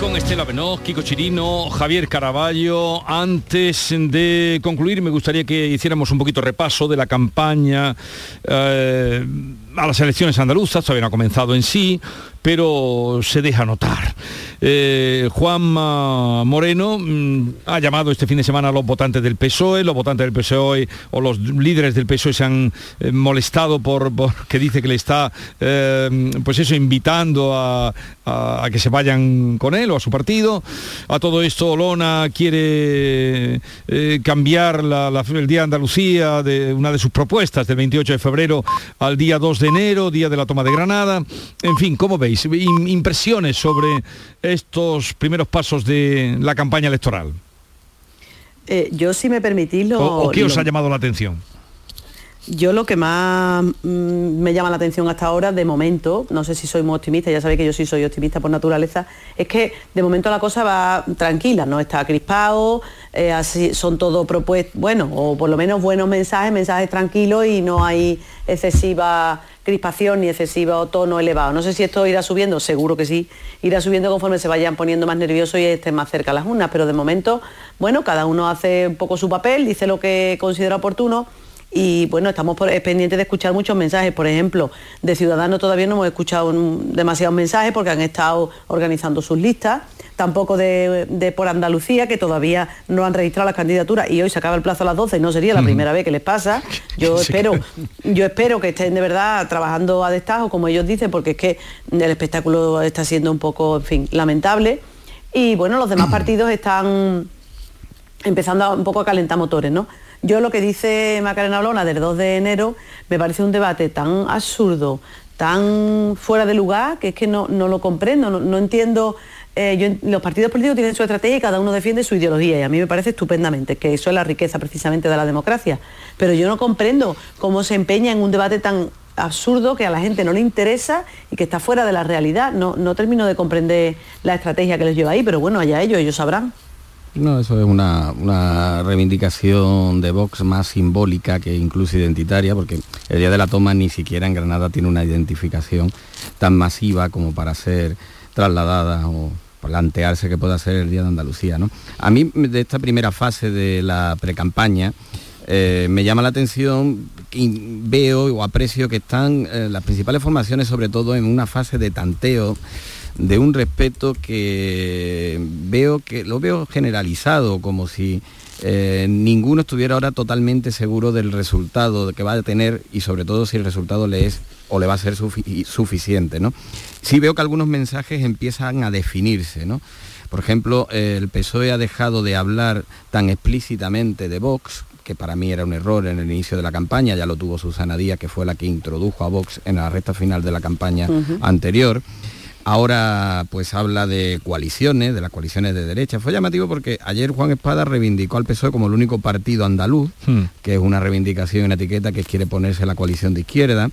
Speaker 2: Con Estela Benoz, Kiko Chirino, Javier Caraballo. Antes de concluir, me gustaría que hiciéramos un poquito repaso de la campaña eh, a las elecciones andaluzas, todavía no ha comenzado en sí, pero se deja notar. Eh, Juan Moreno mm, ha llamado este fin de semana a los votantes del PSOE, los votantes del PSOE o los líderes del PSOE se han eh, molestado por, (laughs) que dice que le está eh, pues eso invitando a, que se vayan con él o a su partido. A todo esto Olona quiere cambiar el Día de Andalucía de una de sus propuestas del 28 de febrero al día 2 de enero, día de la toma de Granada. En fin, ¿cómo veis? Impresiones sobre estos primeros pasos de la campaña electoral?
Speaker 16: Eh, yo, si me permitís, lo...
Speaker 2: ¿O, qué os ha llamado la atención?
Speaker 16: Yo lo que más mm, me llama la atención hasta ahora, de momento, no sé si soy muy optimista, ya sabéis que yo sí soy optimista por naturaleza, es que de momento la cosa va tranquila, no está crispado, eh, así son todo propuestas, bueno, o por lo menos buenos mensajes, mensajes tranquilos y no hay excesiva crispación ni excesivo tono elevado. No sé si esto irá subiendo, seguro que sí, irá subiendo conforme se vayan poniendo más nerviosos y estén más cerca las urnas, pero de momento, bueno, cada uno hace un poco su papel, dice lo que considera oportuno y bueno, estamos pendientes de escuchar muchos mensajes. Por ejemplo, de Ciudadanos todavía no hemos escuchado demasiados mensajes porque han estado organizando sus listas. Tampoco de, por Andalucía, que todavía no han registrado las candidaturas y hoy se acaba el plazo a las 12 y no sería la primera vez que les pasa. (laughs) Yo espero, yo espero que estén de verdad trabajando a destajo, como ellos dicen, porque es que el espectáculo está siendo un poco, en fin, lamentable. Y bueno, los demás (clears throat) partidos están empezando un poco a calentar motores, ¿no? Yo lo que dice Macarena Olona del 2 de enero me parece un debate tan absurdo, tan fuera de lugar, que es que no, lo comprendo, no, entiendo. Eh, los partidos políticos tienen su estrategia y cada uno defiende su ideología y a mí me parece estupendamente, que eso es la riqueza precisamente de la democracia. Pero yo no comprendo cómo se empeña en un debate tan absurdo que a la gente no le interesa y que está fuera de la realidad. No, no termino de comprender la estrategia que les lleva ahí, pero bueno, allá ellos, ellos sabrán.
Speaker 5: No, eso es una, reivindicación de Vox más simbólica que incluso identitaria, porque el día de la toma ni siquiera en Granada tiene una identificación tan masiva como para ser trasladada o plantearse que pueda ser el Día de Andalucía. ¿no? A mí, de esta primera fase de la precampaña, eh, me llama la atención, y veo o aprecio que están eh, las principales formaciones, sobre todo en una fase de tanteo de un respeto que veo que lo veo generalizado, como si eh, ninguno estuviera ahora totalmente seguro del resultado que va a tener y sobre todo si el resultado le es o le va a ser suficiente. ¿no? Sí veo que algunos mensajes empiezan a definirse. ¿no? Por ejemplo, el PSOE ha dejado de hablar tan explícitamente de Vox, que para mí era un error en el inicio de la campaña, ya lo tuvo Susana Díaz, que fue la que introdujo a Vox en la recta final de la campaña anterior. Ahora pues habla de coaliciones, de las coaliciones de derecha. Fue llamativo porque ayer Juan Espada reivindicó al PSOE como el único partido andaluz, hmm. que es una reivindicación y una etiqueta que quiere ponerse la coalición de izquierda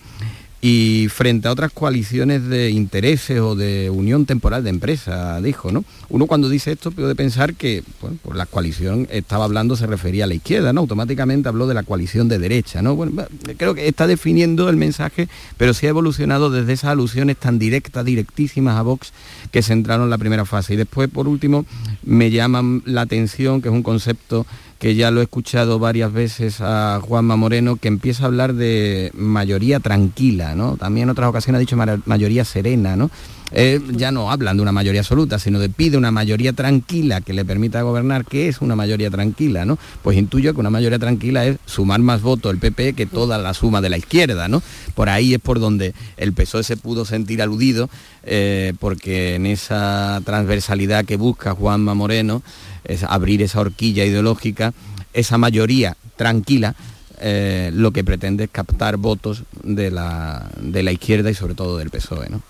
Speaker 5: y frente a otras coaliciones de intereses o de unión temporal de empresa, dijo, ¿no? Uno cuando dice esto puede pensar que bueno, la coalición estaba hablando, se refería a la izquierda, ¿no? Automáticamente habló de la coalición de derecha, ¿no? Bueno, creo que está definiendo el mensaje, pero sí ha evolucionado desde esas alusiones tan directas, directísimas a Vox, que se entraron en la primera fase. Y después, por último, me llama la atención, que es un concepto que ya lo he escuchado varias veces a Juanma Moreno, que empieza a hablar de mayoría tranquila, ¿no? También en otras ocasiones ha dicho mayoría serena, ¿no? ya no hablan de una mayoría absoluta, sino de pide una mayoría tranquila que le permita gobernar. ¿Qué es una mayoría tranquila? ¿no? Pues intuyo que una mayoría tranquila es sumar más votos el PP que toda la suma de la izquierda. ¿no? Por ahí es por donde el PSOE se pudo sentir aludido, eh, porque en esa transversalidad que busca Juanma Moreno, es abrir esa horquilla ideológica, esa mayoría tranquila, eh, lo que pretende es captar votos de la, de la izquierda y sobre todo del PSOE. ¿no?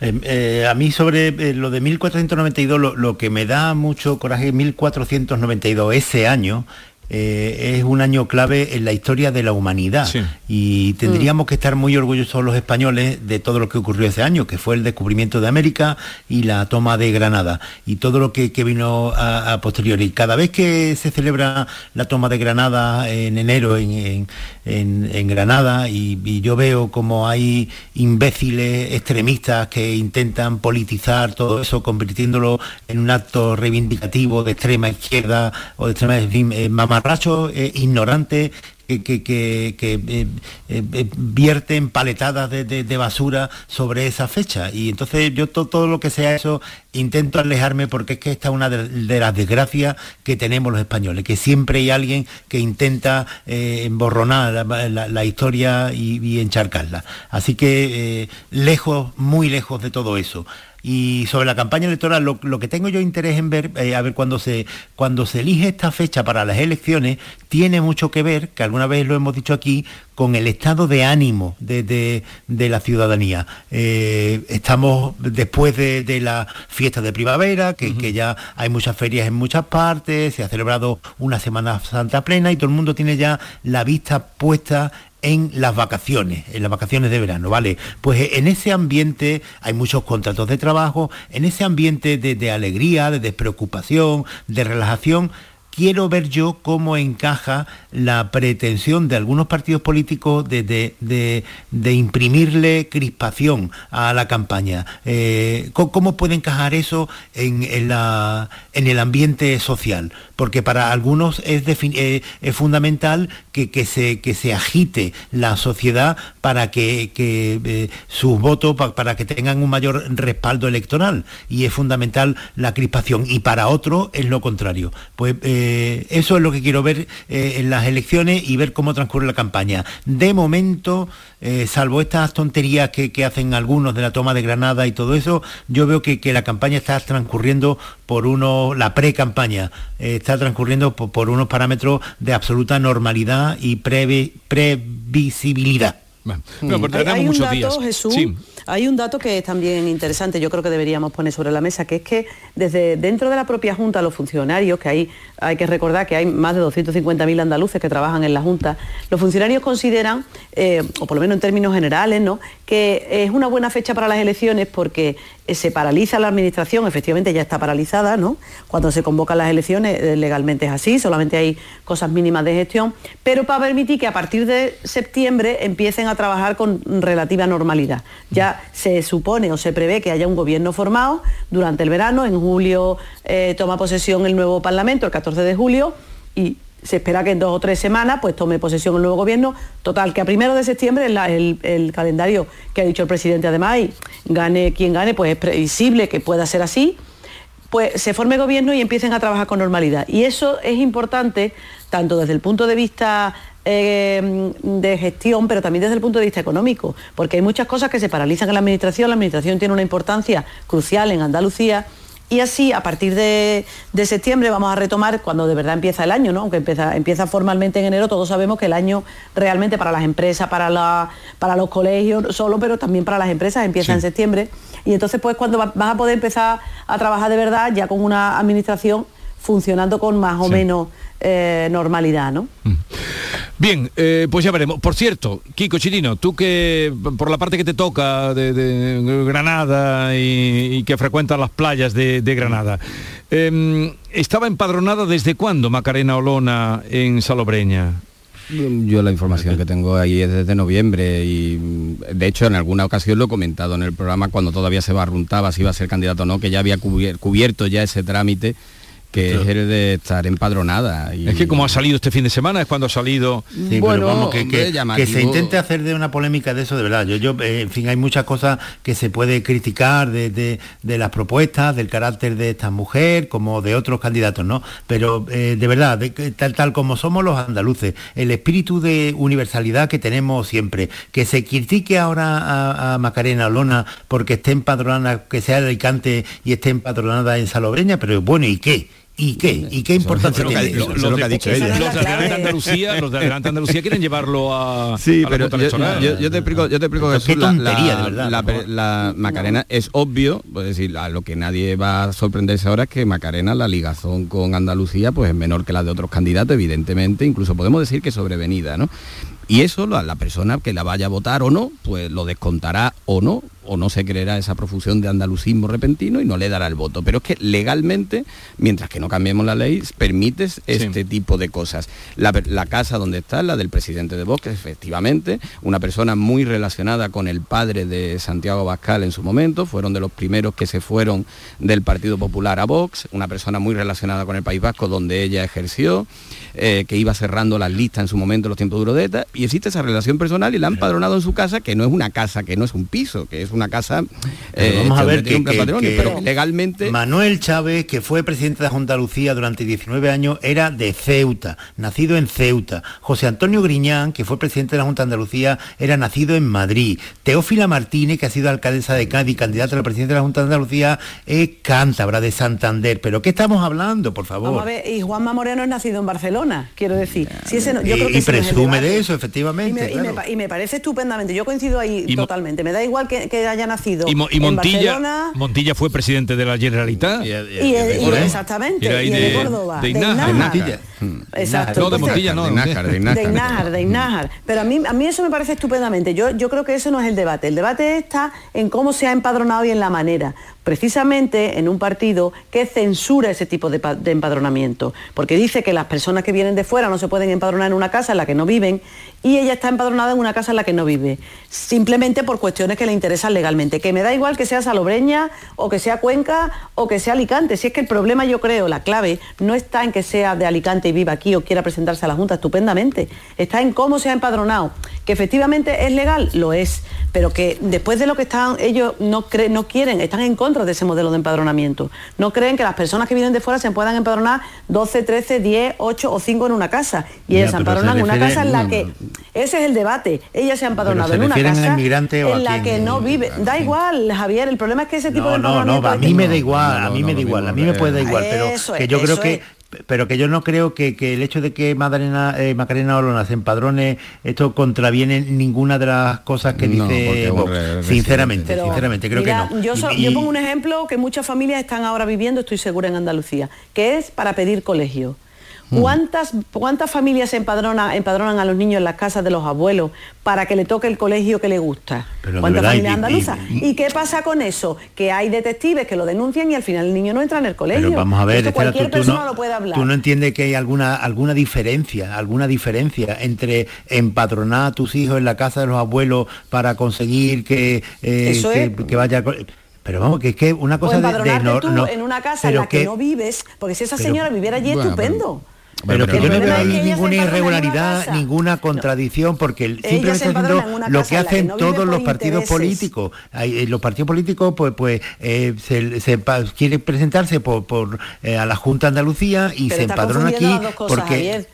Speaker 4: Eh, eh, a mí sobre lo de 1492, lo, lo, que me da mucho coraje, 1492, ese año, eh, es un año clave en la historia de la humanidad y tendríamos mm. que estar muy orgullosos los españoles de todo lo que ocurrió ese año, que fue el descubrimiento de América y la toma de Granada y todo lo que, vino a, posteriori. Cada vez que se celebra la toma de Granada en enero en, Granada y, yo veo como hay imbéciles extremistas que intentan politizar todo eso, convirtiéndolo en un acto reivindicativo de extrema izquierda o de extrema, en fin, eh, mamarracho, eh, ignorante, que, que, que, que, eh, eh, eh, vierten paletadas de, de- basura sobre esa fecha. Y entonces yo to- todo lo que sea eso intento alejarme porque es que esta es una de, las desgracias que tenemos los españoles, que siempre hay alguien que intenta emborronar la, historia y, encharcarla. Así que lejos, muy lejos de todo eso. Y sobre la campaña electoral, lo, lo que tengo yo interés en ver, eh, a ver, cuando se, cuando se elige esta fecha para las elecciones, tiene mucho que ver, que alguna vez lo hemos dicho aquí, con el estado de ánimo de, de- de la ciudadanía. Eh, estamos después de, de la fiesta de primavera, que, que ya hay muchas ferias en muchas partes, se ha celebrado una Semana Santa plena y todo el mundo tiene ya la vista puesta en las vacaciones, en las vacaciones de verano, ¿vale? Pues en ese ambiente hay muchos contratos de trabajo, en ese ambiente de, alegría, de despreocupación, de relajación, quiero ver yo cómo encaja la pretensión de algunos partidos políticos de, de- de- imprimirle crispación a la campaña. Eh, ¿cómo, cómo puede encajar eso en, en la- en el ambiente social? Porque para algunos eh, es fundamental que, que se, que se agite la sociedad para que, que, eh, sus votos, pa- para que tengan un mayor respaldo electoral. Y es fundamental la crispación. Y para otros es lo contrario. Pues eh, eso es lo que quiero ver eh, en las elecciones y ver cómo transcurre la campaña. De momento, salvo estas tonterías que, que hacen algunos de la toma de Granada y todo eso, yo veo que, que la campaña está transcurriendo por la pre-campaña, eh, está transcurriendo por, por unos parámetros de absoluta normalidad y previsibilidad.
Speaker 2: Bueno,
Speaker 16: Mm.
Speaker 2: pero
Speaker 16: Hay,
Speaker 2: tenemos
Speaker 16: hay un
Speaker 2: muchos
Speaker 16: dato,
Speaker 2: días.
Speaker 16: Jesús,
Speaker 2: Sí.
Speaker 16: Hay un dato que es también interesante, yo creo que deberíamos poner sobre la mesa, que es que desde dentro de la propia Junta, los funcionarios, que hay, hay que recordar que hay más de 250.000 andaluces que trabajan en la Junta, los funcionarios consideran, eh, o por lo menos en términos generales, ¿no? que es una buena fecha para las elecciones porque eh, se paraliza la administración, efectivamente ya está paralizada, ¿no? Cuando se convocan las elecciones eh, legalmente es así, solamente hay cosas mínimas de gestión, pero para permitir que a partir de septiembre empiecen a trabajar con relativa normalidad. Ya se supone o se prevé que haya un gobierno formado durante el verano, en julio eh, toma posesión el nuevo Parlamento, el 14 de julio, y se espera que en dos o tres semanas pues tome posesión el nuevo gobierno. Total, que a primero de septiembre el, el calendario que ha dicho el presidente además, y gane quien gane, pues es previsible que pueda ser así, pues se forme gobierno y empiecen a trabajar con normalidad. Y eso es importante tanto desde el punto de vista eh, de gestión, pero también desde el punto de vista económico, porque hay muchas cosas que se paralizan en la administración, la administración tiene una importancia crucial en Andalucía. Y así, a partir de, de septiembre, vamos a retomar cuando de verdad empieza el año, ¿no? Aunque empieza, empieza formalmente en enero, todos sabemos que el año realmente para las empresas, para, la, para los colegios solo, pero también para las empresas empieza en septiembre. Y entonces, pues cuando va- vas a poder empezar a trabajar de verdad, ya con una administración funcionando con más o menos eh, normalidad, ¿no?
Speaker 2: Bien, eh, pues ya veremos. Por cierto, Kiko Chirino, tú que por la parte que te toca de, de Granada y, y que frecuentas las playas de, de Granada, em, ¿estaba empadronada desde cuándo Macarena Olona en Salobreña?
Speaker 5: Yo la información que tengo ahí es desde noviembre y mm, de hecho en alguna ocasión lo he comentado en el programa cuando todavía se barruntaba si iba a ser candidato o no, que ya había cubier- cubierto ya ese trámite que es el de estar empadronada. Y...
Speaker 2: Es que como ha salido este fin de semana, es cuando ha salido...
Speaker 4: Sí,
Speaker 5: Bueno,
Speaker 4: pero vamos, que,
Speaker 5: hombre,
Speaker 4: que- que
Speaker 5: llamativo.
Speaker 4: se intente hacer de una polémica de eso, de verdad. Yo, yo eh, en fin, hay muchas cosas que se puede criticar de, de- de las propuestas, del carácter de esta mujer, como de otros candidatos, ¿no? Pero eh, de verdad, de que tal, tal como somos los andaluces, el espíritu de universalidad que tenemos siempre, que se critique ahora a, a Macarena Olona porque esté empadronada, que sea de Alicante y esté empadronada en Salobreña, pero bueno, ¿y qué? ¿Y qué? ¿Y qué importancia
Speaker 2: Lo que ha- lo- los de- Los de Adelante Andalucía, los de Adelante Andalucía quieren llevarlo a,
Speaker 5: Sí,
Speaker 2: a
Speaker 5: pero yo,
Speaker 2: Electoral.
Speaker 5: yo- yo te explico, yo te explico
Speaker 4: qué
Speaker 5: la-
Speaker 4: tontería,
Speaker 5: la,
Speaker 4: de verdad,
Speaker 5: la-
Speaker 4: por favor.
Speaker 5: la Macarena es obvio, es decir, a lo que nadie va a sorprenderse ahora es que Macarena, la ligazón con Andalucía, pues es menor que la de otros candidatos, evidentemente, incluso podemos decir que sobrevenida, ¿no? Y eso la, la persona que la vaya a votar o no, pues lo descontará o no o no se creerá esa profusión de andalucismo repentino y no le dará el voto. Pero es que legalmente, mientras que no cambiemos la ley, permites este tipo de cosas. La, la, casa donde está, la del presidente de Vox, efectivamente, una persona muy relacionada con el padre de Santiago Bascal en su momento, fueron de los primeros que se fueron del Partido Popular a Vox, una persona muy relacionada con el País Vasco donde ella ejerció, eh, que iba cerrando las listas en su momento en los tiempos duros de ETA, y existe esa relación personal y la han empadronado en su casa, que no es una casa, que no es un piso, que es una casa
Speaker 4: eh, vamos a ver que,
Speaker 5: pero legalmente
Speaker 4: Manuel Chávez que fue presidente de Junta Andalucía durante 19 años era de Ceuta nacido en Ceuta. José Antonio Griñán que fue presidente de la Junta de Andalucía era nacido en Madrid. Teófila Martínez que ha sido alcaldesa de Cádiz candidata a la presidencia de la Junta de Andalucía es cántabra de Santander. Pero ¿qué estamos hablando por favor?
Speaker 16: Vamos a ver, y Juanma Moreno es nacido en Barcelona quiero decir. Si ese yo
Speaker 4: y,
Speaker 16: creo que
Speaker 4: y presume de eso efectivamente
Speaker 16: y me,
Speaker 4: claro.
Speaker 16: y me, parece estupendamente yo coincido ahí
Speaker 2: Y
Speaker 16: totalmente me da igual que, que haya nacido
Speaker 2: Y, Mo- y
Speaker 16: en
Speaker 2: Montilla,
Speaker 16: Barcelona
Speaker 2: Montilla fue presidente de la Generalitat.
Speaker 16: y, el- y- exactamente
Speaker 2: Era ahí
Speaker 16: y el
Speaker 2: de-
Speaker 16: de Córdoba
Speaker 2: de
Speaker 16: de
Speaker 2: Inájar.
Speaker 16: Inájar. Exacto.
Speaker 2: No, de Montilla no.
Speaker 5: de Nájar, de
Speaker 16: de
Speaker 5: Nájar.
Speaker 16: Inájar, de Inájar. Pero a mí, a mí eso me parece estupendamente. Yo, yo creo que ese no es el debate. El debate está en cómo se ha empadronado y en la manera. Precisamente en un partido que censura ese tipo de, pa- de empadronamiento. Porque dice que las personas que vienen de fuera no se pueden empadronar en una casa en la que no viven y ella está empadronada en una casa en la que no vive. Simplemente por cuestiones que le interesan legalmente. Que me da igual que sea Salobreña o que sea Cuenca o que sea Alicante. Si es que el problema, yo creo, la clave, no está en que sea de Alicante y viva aquí o quiera presentarse a la Junta estupendamente. Está en cómo se ha empadronado. Que efectivamente es legal, lo es. Pero que después de lo que están, ellos no, no quieren, están en contra de ese modelo de empadronamiento. No creen que las personas que vienen de fuera se puedan empadronar 12, 13, 10, 8 o 5 en una casa. Y ellas se empadronan en una casa en la
Speaker 4: no,
Speaker 16: que...
Speaker 4: no.
Speaker 16: Ese es el debate. Ella se ha empadronado
Speaker 4: ¿se
Speaker 16: en una casa
Speaker 4: inmigrante
Speaker 16: en la que no vive. Da igual, Javier, el problema es que ese tipo de
Speaker 4: No, no,
Speaker 16: empadronamiento...
Speaker 4: no, a mí me da igual,
Speaker 5: no,
Speaker 4: a mí
Speaker 5: no,
Speaker 4: me da igual, a mí me puede dar igual, pero
Speaker 16: Eso
Speaker 4: que yo creo que. Pero que yo no creo que, que el hecho de que Macarena, eh, Macarena Olona se empadrone, esto contraviene ninguna de las cosas que
Speaker 5: No,
Speaker 4: dice Vox. sinceramente,
Speaker 16: Pero,
Speaker 4: sinceramente, creo
Speaker 16: mira,
Speaker 4: que no.
Speaker 16: Yo, so-
Speaker 4: Y-
Speaker 16: yo
Speaker 4: y-
Speaker 16: pongo un ejemplo que muchas familias están ahora viviendo, estoy segura, en Andalucía, que es para pedir colegio.
Speaker 4: Hmm.
Speaker 16: ¿Cuántas, ¿Cuántas familias se empadronan, a los niños en las casas de los abuelos para que le toque el colegio que le gusta?
Speaker 4: Pero
Speaker 16: ¿Cuántas
Speaker 4: verdad,
Speaker 16: familias
Speaker 4: y-
Speaker 16: andaluzas?
Speaker 4: y-
Speaker 16: Y, qué pasa con eso? Que hay detectives que lo denuncian y al final el niño no entra en el colegio.
Speaker 4: Pero vamos a ver,
Speaker 16: Esto cualquier
Speaker 4: tú, tú
Speaker 16: persona
Speaker 4: no,
Speaker 16: lo puede hablar.
Speaker 4: tú no entiendes que hay alguna alguna diferencia, alguna diferencia entre empadronar a tus hijos en la casa de los abuelos para conseguir que, eh,
Speaker 16: Eso
Speaker 4: que,
Speaker 16: es.
Speaker 4: que vaya... Pero vamos, que es que una
Speaker 16: o
Speaker 4: cosa de, de no-
Speaker 16: tú
Speaker 4: no-
Speaker 16: en una casa en la que, no vives, porque si esa
Speaker 4: pero-
Speaker 16: señora viviera allí,
Speaker 5: Bueno,
Speaker 16: estupendo.
Speaker 4: Pero,
Speaker 5: Pero
Speaker 4: que yo no veo ahí ninguna
Speaker 16: empadrona
Speaker 4: irregularidad, ninguna contradicción, porque el- simplemente
Speaker 16: empadrona
Speaker 4: haciendo lo que hacen
Speaker 16: no
Speaker 4: todos los partidos
Speaker 16: intereses.
Speaker 4: políticos. Eh, los partidos políticos pues pues eh, se, se pa- quieren presentarse por, por, eh, a la Junta de Andalucía y
Speaker 16: Pero
Speaker 4: se
Speaker 16: está
Speaker 4: empadronan aquí porque
Speaker 16: Javier.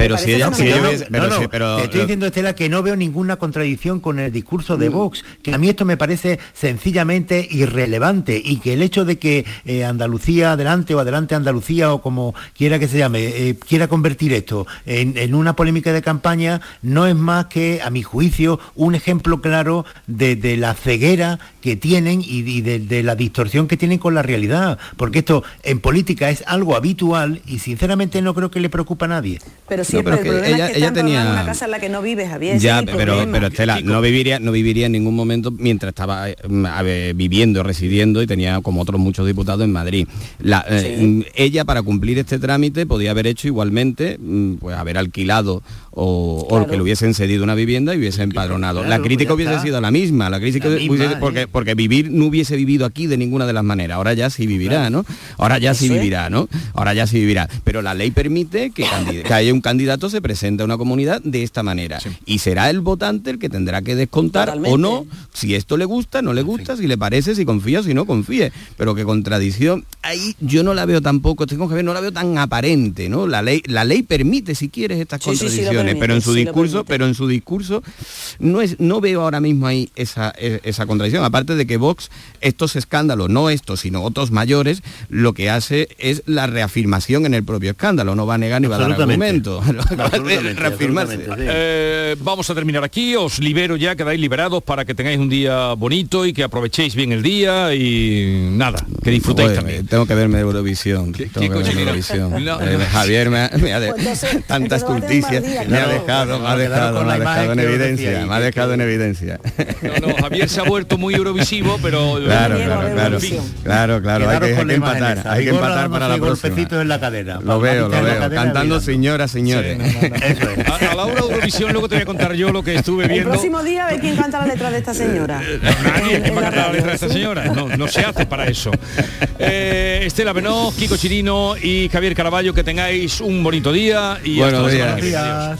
Speaker 5: Pero si ella, si ella hubiese- pero
Speaker 4: no, no,
Speaker 5: sí, pero
Speaker 4: te estoy diciendo Estela que no veo ninguna contradicción con el discurso
Speaker 5: Mm.
Speaker 4: de Vox que a mí esto me parece sencillamente irrelevante y que el hecho de que eh, Andalucía adelante o adelante Andalucía o como quiera que se llame eh, quiera convertir esto en, en una polémica de campaña no es más que a mi juicio un ejemplo claro de, de la ceguera que tienen y, y de, de la distorsión que tienen con la realidad. Porque esto en política es algo habitual y sinceramente no creo que le preocupa a nadie.
Speaker 16: Pero
Speaker 5: No, pero
Speaker 16: el
Speaker 5: que
Speaker 16: problema
Speaker 5: ella-
Speaker 16: es que
Speaker 5: ella
Speaker 16: en
Speaker 5: tenía-
Speaker 16: una casa en la que no vive, Javier. ese
Speaker 5: Ya, pero,
Speaker 16: problema.
Speaker 5: pero Estela, no viviría, no viviría en ningún momento mientras estaba eh, a ver, viviendo, residiendo y tenía como otros muchos diputados en Madrid. La, eh, mm, ella para cumplir este trámite podía haber hecho igualmente, mm, pues haber alquilado o, o
Speaker 16: Claro.
Speaker 5: que le hubiesen cedido una vivienda y hubiese empadronado.
Speaker 4: Claro,
Speaker 5: la crítica
Speaker 4: pues
Speaker 5: hubiese
Speaker 4: está.
Speaker 5: sido la misma, la crítica
Speaker 4: La
Speaker 5: hubiese-
Speaker 4: misma, ¿eh?
Speaker 5: porque, porque vivir no hubiese vivido aquí de ninguna de las maneras. Ahora ya sí vivirá, ¿no? Ahora ya sí vivirá, ¿no? Ahora ya sí vivirá. Pero la ley permite que, que haya un candidato se presente a una comunidad de esta manera. Y será el votante el que tendrá que descontar
Speaker 16: Totalmente.
Speaker 5: o no si esto le gusta, no le gusta, si le parece, si confía, si no confíe. Pero que contradicción, ahí yo no la veo tampoco, estoy con Javier, no la veo tan aparente, ¿no? La ley, la ley permite, si quieres, estas
Speaker 16: Sí, sí,
Speaker 5: pero en su discurso, pero en su discurso no es, no veo ahora mismo ahí esa, e- esa contradicción. Aparte de que Vox, estos escándalos, no estos, sino otros mayores, lo que hace es la reafirmación en el propio escándalo. No va a negar ni va a dar argumento. (laughs) Reafirmarse.
Speaker 4: sí.
Speaker 2: Eh, vamos a terminar aquí, os libero ya, quedáis liberados para que tengáis un día bonito y que aprovechéis bien el día y nada, que disfrutéis también.
Speaker 5: Tengo que verme Eurovisión.
Speaker 2: ¿Qué-
Speaker 5: tengo
Speaker 2: qué
Speaker 5: que
Speaker 2: coño
Speaker 5: verme
Speaker 2: que no?
Speaker 5: Eurovisión.
Speaker 2: No,
Speaker 5: Eh,
Speaker 2: no.
Speaker 5: Javier me ha, me ha de
Speaker 16: Pues entonces, (laughs)
Speaker 5: tanta
Speaker 16: entonces
Speaker 5: me ha dejado, me ha dejado, me ha dejado en evidencia, me ha dejado en evidencia.
Speaker 2: No, no, Javier se ha vuelto muy eurovisivo, pero...
Speaker 5: Claro, claro, claro, claro, claro, hay que, hay que empatar, hay que empatar para la próxima.
Speaker 4: en la cadera.
Speaker 5: Lo veo, lo veo, cantando señoras, señores. (laughs)
Speaker 2: A, la hora de Eurovisión luego te voy a contar yo lo que estuve
Speaker 16: El
Speaker 2: viendo.
Speaker 16: próximo día a ver quién canta la letra de esta señora.
Speaker 2: Nadie que va a cantar la letra de esta señora. No, no se hace para eso. Eh, Estela Benoz, Kiko Chirino y Javier Caraballo, que tengáis un bonito día y
Speaker 5: Buenos
Speaker 2: hasta la
Speaker 5: días.
Speaker 2: semana que viene.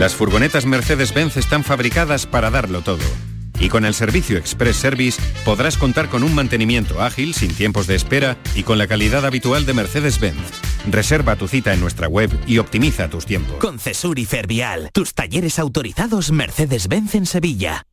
Speaker 17: Las furgonetas Mercedes-Benz están fabricadas para darlo todo. Y con el servicio Express Service podrás contar con un mantenimiento ágil, sin tiempos de espera y con la calidad habitual de Mercedes-Benz. Reserva tu cita en nuestra web y optimiza tus tiempos.
Speaker 18: Con Cesur y Fervial, tus talleres autorizados Mercedes-Benz en Sevilla.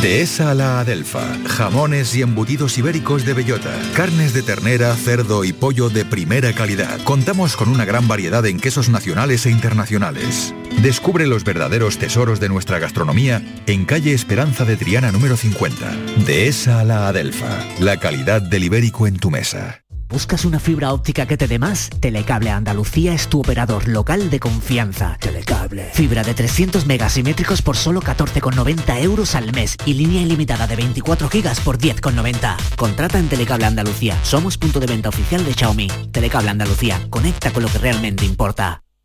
Speaker 19: Dehesa a la Adelfa. Jamones y embutidos ibéricos de bellota. Carnes de ternera, cerdo y pollo de primera calidad. Contamos con una gran variedad en quesos nacionales e internacionales. Descubre los verdaderos tesoros de nuestra gastronomía en calle Esperanza de Triana número 50. Dehesa a la Adelfa. La calidad del ibérico en tu mesa.
Speaker 20: ¿Buscas una fibra óptica que te dé más? Telecable Andalucía es tu operador local de confianza. Telecable. Fibra de 300 megasimétricos por solo 14,90 euros al mes y línea ilimitada de 24 gigas por 10,90. Contrata en Telecable Andalucía. Somos punto de venta oficial de Xiaomi. Telecable Andalucía. Conecta con lo que realmente importa.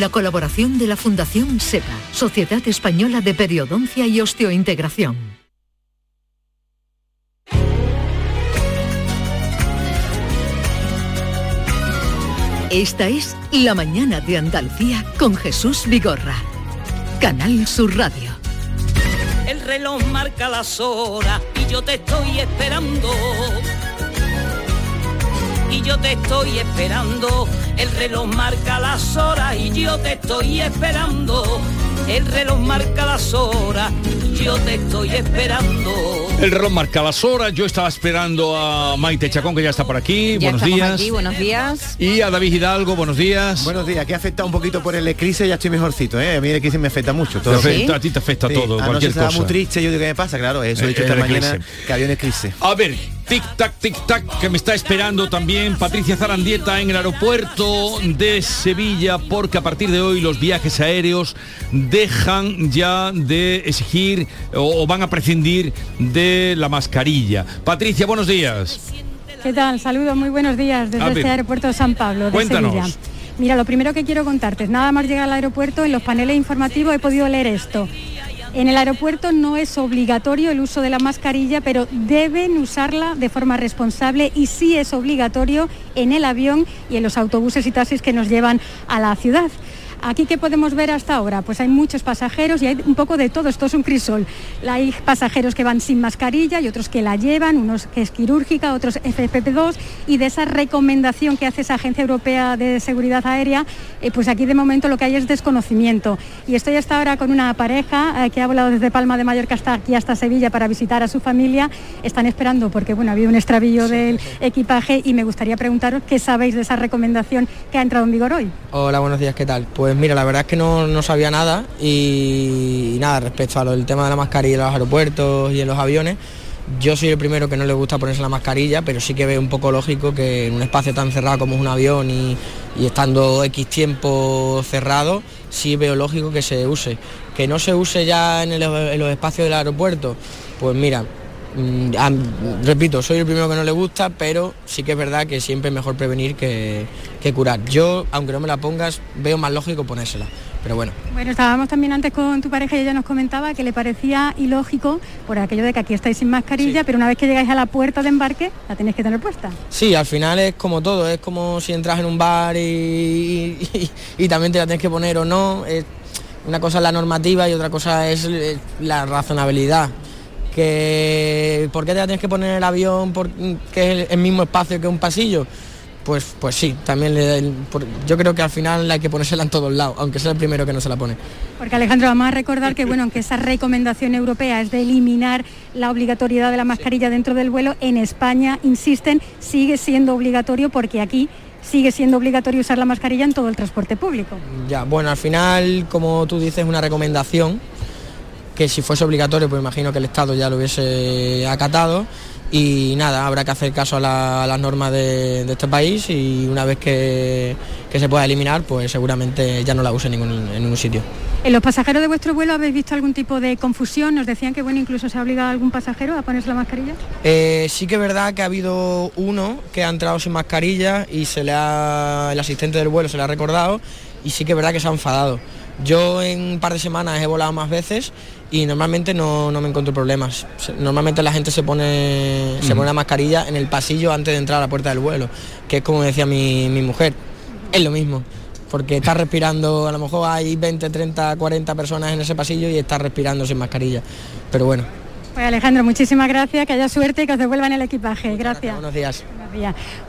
Speaker 1: la colaboración de la Fundación SEPA, Sociedad Española de Periodoncia y Osteointegración. Esta es La Mañana de Andalucía con Jesús Vigorra. Canal Sur Radio.
Speaker 21: El reloj marca las horas y yo te estoy esperando. Y yo te estoy esperando. El reloj marca las horas y yo te estoy esperando. El reloj marca las horas, yo te estoy esperando.
Speaker 2: El reloj marca las horas, yo estaba esperando a Maite Chacón, que ya está por aquí.
Speaker 22: Ya
Speaker 2: buenos días.
Speaker 22: aquí, buenos días.
Speaker 2: Y a David Hidalgo, buenos días.
Speaker 23: Buenos días, que ha afectado un poquito por el eclipse, ya estoy mejorcito, ¿eh? A mí el eclipse me afecta mucho.
Speaker 2: A ti te afecta todo,
Speaker 23: anoche
Speaker 2: cualquier
Speaker 23: estaba
Speaker 2: cosa.
Speaker 23: muy triste, yo digo, ¿qué me pasa? Claro, eso he
Speaker 2: Eh,
Speaker 23: dicho
Speaker 2: el
Speaker 23: esta mañana,
Speaker 2: eclipse.
Speaker 23: que había un eclipse.
Speaker 2: A ver, tic tac, tic tac, que me está esperando también Patricia Zarandieta en el aeropuerto de Sevilla, porque a partir de hoy los viajes aéreos dejan ya de exigir o, o van a prescindir de la mascarilla. Patricia, buenos días.
Speaker 24: ¿Qué tal? Saludos, muy buenos días desde
Speaker 2: ver.
Speaker 24: este aeropuerto de San Pablo, de
Speaker 2: Cuéntanos.
Speaker 24: Sevilla. Mira, lo primero que quiero contarte es nada más llegar al aeropuerto, en los paneles informativos he podido leer esto. En el aeropuerto no es obligatorio el uso de la mascarilla, pero deben usarla de forma responsable y sí es obligatorio en el avión y en los autobuses y taxis que nos llevan a la ciudad. Aquí qué podemos ver hasta ahora, pues hay muchos pasajeros y hay un poco de todo, esto es un crisol. Hay pasajeros que van sin mascarilla y otros que la llevan, unos que es quirúrgica, otros FFP2 y de esa recomendación que hace esa Agencia Europea de Seguridad Aérea, eh, pues aquí de momento lo que hay es desconocimiento. Y estoy hasta ahora con una pareja eh, que ha volado desde Palma de Mallorca hasta aquí hasta Sevilla para visitar a su familia. Están esperando porque bueno, había un extravío del equipaje y me gustaría preguntaros qué sabéis de esa recomendación que ha entrado en vigor hoy.
Speaker 25: Hola, buenos días, ¿qué tal? Pues mira, la verdad es que no, no sabía nada y, nada, respecto a lo del tema de la mascarilla en los aeropuertos y en los aviones, yo soy el primero que no le gusta ponerse la mascarilla, pero sí que veo un poco lógico que en un espacio tan cerrado como es un avión y, estando X tiempo cerrado, sí veo lógico que se use. Que no se use ya en, los espacios del aeropuerto, pues mira, a- repito, soy el primero que no le gusta, pero sí que es verdad que siempre es mejor prevenir que, que curar. Yo, aunque no me la pongas, veo más lógico ponérsela. Pero bueno,
Speaker 24: Bueno, estábamos también antes con tu pareja y ella nos comentaba que le parecía ilógico por aquello de que aquí estáis sin mascarilla, pero una vez que llegáis a la puerta de embarque la tenéis que tener puesta.
Speaker 25: sí, al final es como todo, es como si entras en un bar y, y- y también te la tienes que poner o no. es- una cosa es la normativa y otra cosa es eh, la razonabilidad. Que, ¿Por qué te la tienes que poner en el avión? Porque es el mismo espacio que un pasillo. Pues, pues sí, también le, por- yo creo que al final hay que ponérsela en todos lados, aunque sea el primero que no se la pone.
Speaker 24: Porque Alejandro, vamos a recordar que bueno, aunque esa recomendación europea es de eliminar la obligatoriedad de la mascarilla dentro del vuelo, en España, insisten, sigue siendo obligatorio porque aquí sigue siendo obligatorio usar la mascarilla en todo el transporte público.
Speaker 25: Ya, bueno, al final, como tú dices, es una recomendación que si fuese obligatorio, pues imagino que el Estado ya lo hubiese acatado y nada, habrá que hacer caso a, la- a las normas de, de este país y una vez que, que se pueda eliminar, pues seguramente ya no la use en ningún, en ningún sitio.
Speaker 24: ¿En los pasajeros de vuestro vuelo habéis visto algún tipo de confusión? Nos decían que bueno, incluso se ha obligado a algún pasajero a ponerse la mascarilla.
Speaker 25: Eh, sí que es verdad que ha habido uno que ha entrado sin mascarilla y se le ha, el asistente del vuelo se le ha recordado y sí que es verdad que se ha enfadado. Yo en un par de semanas he volado más veces y normalmente no, no me encuentro problemas. Normalmente la gente se pone, se pone la mascarilla en el pasillo antes de entrar a la puerta del vuelo, que es como decía mi, mi mujer, es lo mismo. Porque está respirando, a lo mejor hay 20, 30, 40 personas en ese pasillo y está respirando sin mascarilla. Pero bueno,
Speaker 24: Pues Alejandro, muchísimas gracias, que haya suerte y que os devuelvan el equipaje. Gracias.
Speaker 25: buenos días.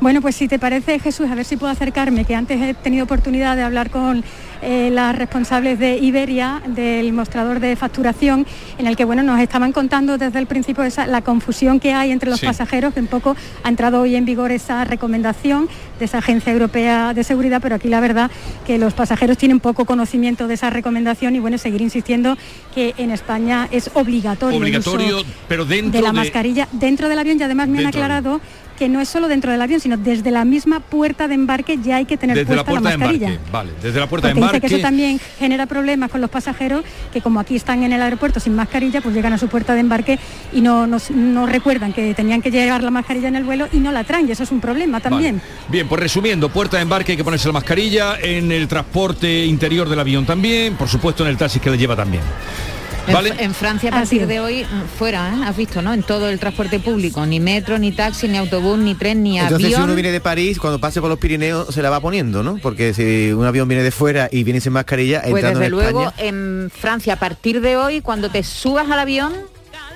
Speaker 24: Bueno, pues si te parece, Jesús, a ver si puedo acercarme, que antes he tenido oportunidad de hablar con eh, las responsables de Iberia, del mostrador de facturación, en el que bueno, nos estaban contando desde el principio esa, la confusión que hay entre los
Speaker 26: Sí.
Speaker 24: pasajeros, que un poco ha entrado hoy en vigor esa recomendación de esa Agencia Europea de Seguridad, pero aquí la verdad que los pasajeros tienen poco conocimiento de esa recomendación y bueno, seguir insistiendo que en España es obligatorio. el uso
Speaker 2: Obligatorio, pero dentro
Speaker 24: de la
Speaker 2: de-
Speaker 24: mascarilla dentro del avión y además me han
Speaker 2: Dentro
Speaker 24: aclarado que no es solo dentro del avión, sino desde la misma puerta de embarque ya hay que tener
Speaker 2: Desde la
Speaker 24: puesta
Speaker 2: puerta de
Speaker 24: mascarilla.
Speaker 2: embarque. Vale, desde la puerta de
Speaker 24: Porque dice
Speaker 2: embarque.
Speaker 24: que eso también genera problemas con los pasajeros que como aquí están en el aeropuerto sin mascarilla, pues llegan a su puerta de embarque y no, no, no recuerdan que tenían que llevar la mascarilla en el vuelo y no la traen y eso es un problema también.
Speaker 2: Bien, pues resumiendo, puerta de embarque hay que ponerse la mascarilla, en el transporte interior del avión también, por supuesto en el taxi que le lleva también.
Speaker 22: En,
Speaker 2: ¿Vale?
Speaker 22: en Francia a partir de hoy mm, fuera, ¿eh? has visto, ¿no? En todo el transporte público, ni metro, ni taxi, ni autobús, ni tren, ni
Speaker 23: Entonces si
Speaker 22: avión.
Speaker 23: uno viene de París, cuando pase por los Pirineos se la va poniendo, ¿no? Porque si un avión viene de fuera y viene sin mascarilla,
Speaker 22: Pues
Speaker 23: entrando
Speaker 22: desde
Speaker 23: en
Speaker 22: luego
Speaker 23: España...
Speaker 22: en Francia a partir de hoy, cuando te subas al avión,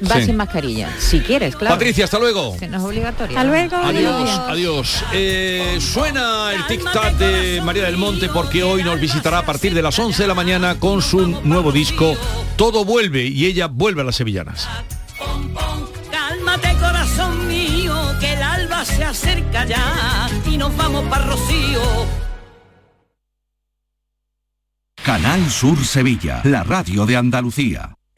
Speaker 22: vas
Speaker 2: Sí.
Speaker 22: sin mascarilla. Si quieres, claro.
Speaker 2: Patricia, hasta luego.
Speaker 22: Que no es obligatorio.
Speaker 24: Hasta luego.
Speaker 2: Adiós, adiós. Eh, suena el tic-tac de María del Monte porque hoy nos visitará a partir de las 11 de la mañana con su nuevo disco Todo vuelve y ella vuelve a las sevillanas.
Speaker 21: Cálmate corazón mío, que el alba se acerca ya y nos vamos para Rocío.
Speaker 19: Canal Sur Sevilla, la radio de Andalucía.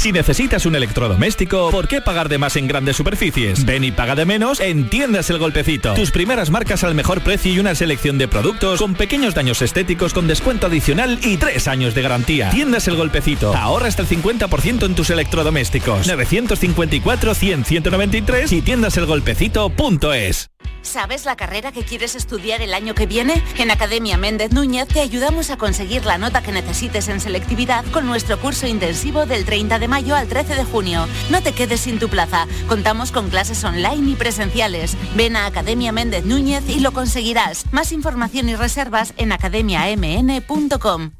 Speaker 26: Si necesitas un electrodoméstico, ¿por qué pagar de más en grandes superficies? Ven y paga de menos en Tiendas El Golpecito. Tus primeras marcas al mejor precio y una selección de productos con pequeños daños estéticos con descuento adicional y tres años de garantía. Tiendas El Golpecito. Ahorra hasta el 50% en tus electrodomésticos. 954-100-193 y tiendaselgolpecito.es.
Speaker 27: ¿Sabes la carrera que quieres estudiar el año que viene? En Academia Méndez Núñez te ayudamos a conseguir la nota que necesites en selectividad con nuestro curso intensivo del 30 de mayo al 13 de junio. No te quedes sin tu plaza. Contamos con clases online y presenciales. Ven a Academia Méndez Núñez y lo conseguirás. Más información y reservas en academiamn.com.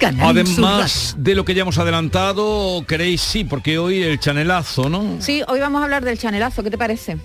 Speaker 1: Canal
Speaker 2: Además de lo que ya hemos adelantado, queréis sí, porque hoy el chanelazo, ¿no?
Speaker 22: Sí, hoy vamos a hablar del chanelazo, ¿qué te parece?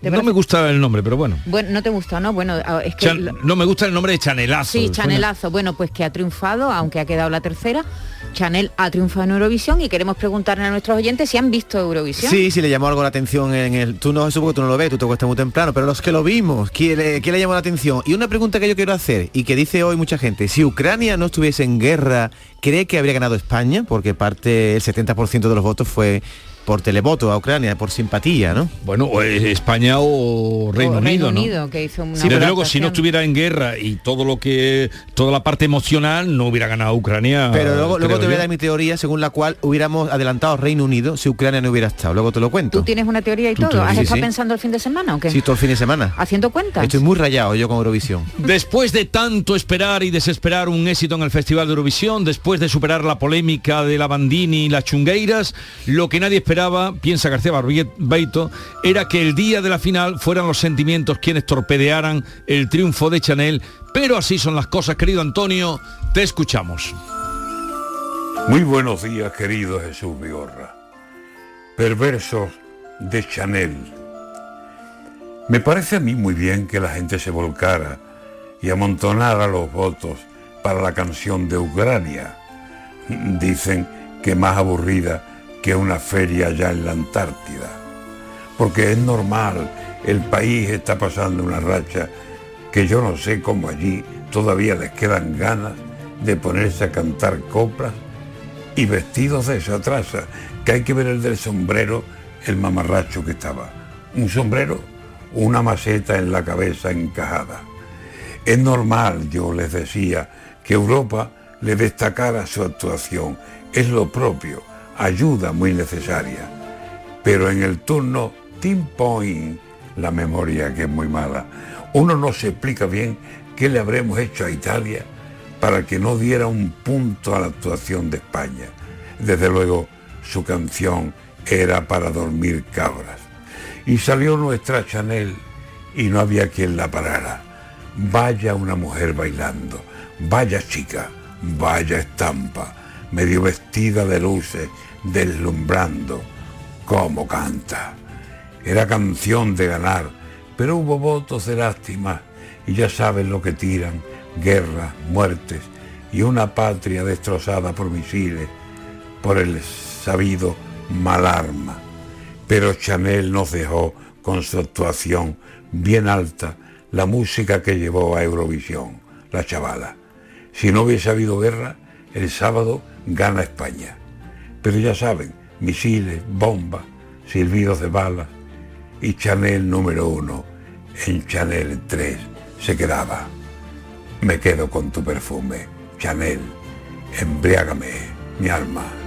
Speaker 22: ¿Te
Speaker 2: No me gusta el nombre, pero bueno.
Speaker 22: Bueno, no te gusta, ¿no? Bueno, es que...
Speaker 2: Chan-
Speaker 22: lo-
Speaker 2: no me gusta el nombre de chanelazo.
Speaker 22: Sí,
Speaker 2: Suena-
Speaker 22: Chanelazo. Bueno, pues que ha triunfado, aunque ha quedado la tercera. Chanel ha triunfado en Eurovisión y queremos preguntarle a nuestros oyentes si han visto Eurovisión.
Speaker 23: Sí, sí le llamó algo la atención en el... Tú no, eso porque tú no lo ves, tú te cuesta muy temprano, pero los que lo vimos, ¿quién le, quién le llamó la atención? Y una pregunta que yo quiero hacer y que dice hoy mucha gente, si Ucrania no estuviese en guerra, ¿cree que habría ganado España? Porque parte, el 70% de los votos fue por televoto a Ucrania, por simpatía, ¿no?
Speaker 2: Bueno, o es España o Reino,
Speaker 22: O Reino
Speaker 2: Unido, ¿no?
Speaker 22: Unido, que hizo una
Speaker 2: Sí, desde luego, si no estuviera en guerra y todo lo que, toda la parte emocional, no hubiera ganado Ucrania.
Speaker 23: Pero luego, te voy a dar mi teoría según la cual hubiéramos adelantado Reino Unido si Ucrania no hubiera estado. Luego te lo cuento.
Speaker 22: ¿Tú tienes una teoría y todo?
Speaker 23: teoría,
Speaker 22: ¿Has
Speaker 23: sí,
Speaker 22: estado
Speaker 23: sí.
Speaker 22: pensando el fin de semana o qué?
Speaker 23: Sí, todo el fin de semana.
Speaker 22: ¿Haciendo cuentas?
Speaker 23: Estoy muy rayado yo con Eurovisión. (laughs)
Speaker 2: Después de tanto esperar y desesperar un éxito en el Festival de Eurovisión, después de superar la polémica de la Bandini y las chungueiras, lo que nadie esperaba, piensa García Barbeito, era que el día de la final fueran los sentimientos quienes torpedearan el triunfo de Chanel, pero así son las cosas, querido Antonio, te escuchamos.
Speaker 28: Muy buenos días, querido Jesús Vigorra. Perversos de Chanel. Me parece a mí muy bien que la gente se volcara y amontonara los votos para la canción de Ucrania. Dicen que más aburrida que una feria allá en la Antártida. Porque es normal, el país está pasando una racha que yo no sé cómo allí todavía les quedan ganas de ponerse a cantar coplas y vestidos de esa traza, que hay que ver el del sombrero, el mamarracho que estaba. Un sombrero, una maceta en la cabeza encajada. Es normal, yo les decía, que Europa le destacara su actuación. Es lo propio, ayuda muy necesaria. Pero en el turno Team Point, la memoria que es muy mala, uno no se explica bien qué le habremos hecho a Italia para que no diera un punto a la actuación de España. Desde luego, su canción era para dormir cabras. Y salió nuestra Chanel y no había quien la parara. Vaya una mujer bailando, vaya chica, vaya estampa, medio vestida de luces, deslumbrando, cómo canta. Era canción de ganar, pero hubo votos de lástima y ya saben lo que tiran, guerras, muertes y una patria destrozada por misiles, por el sabido mal arma. Pero Chanel nos dejó con su actuación bien alta la música que llevó a Eurovisión, la chavala. Si no hubiese habido guerra, el sábado gana España. Pero ya saben, misiles, bombas, silbidos de balas y Chanel número uno en Chanel 3 se quedaba. Me quedo con tu perfume, Chanel, embriágame mi alma.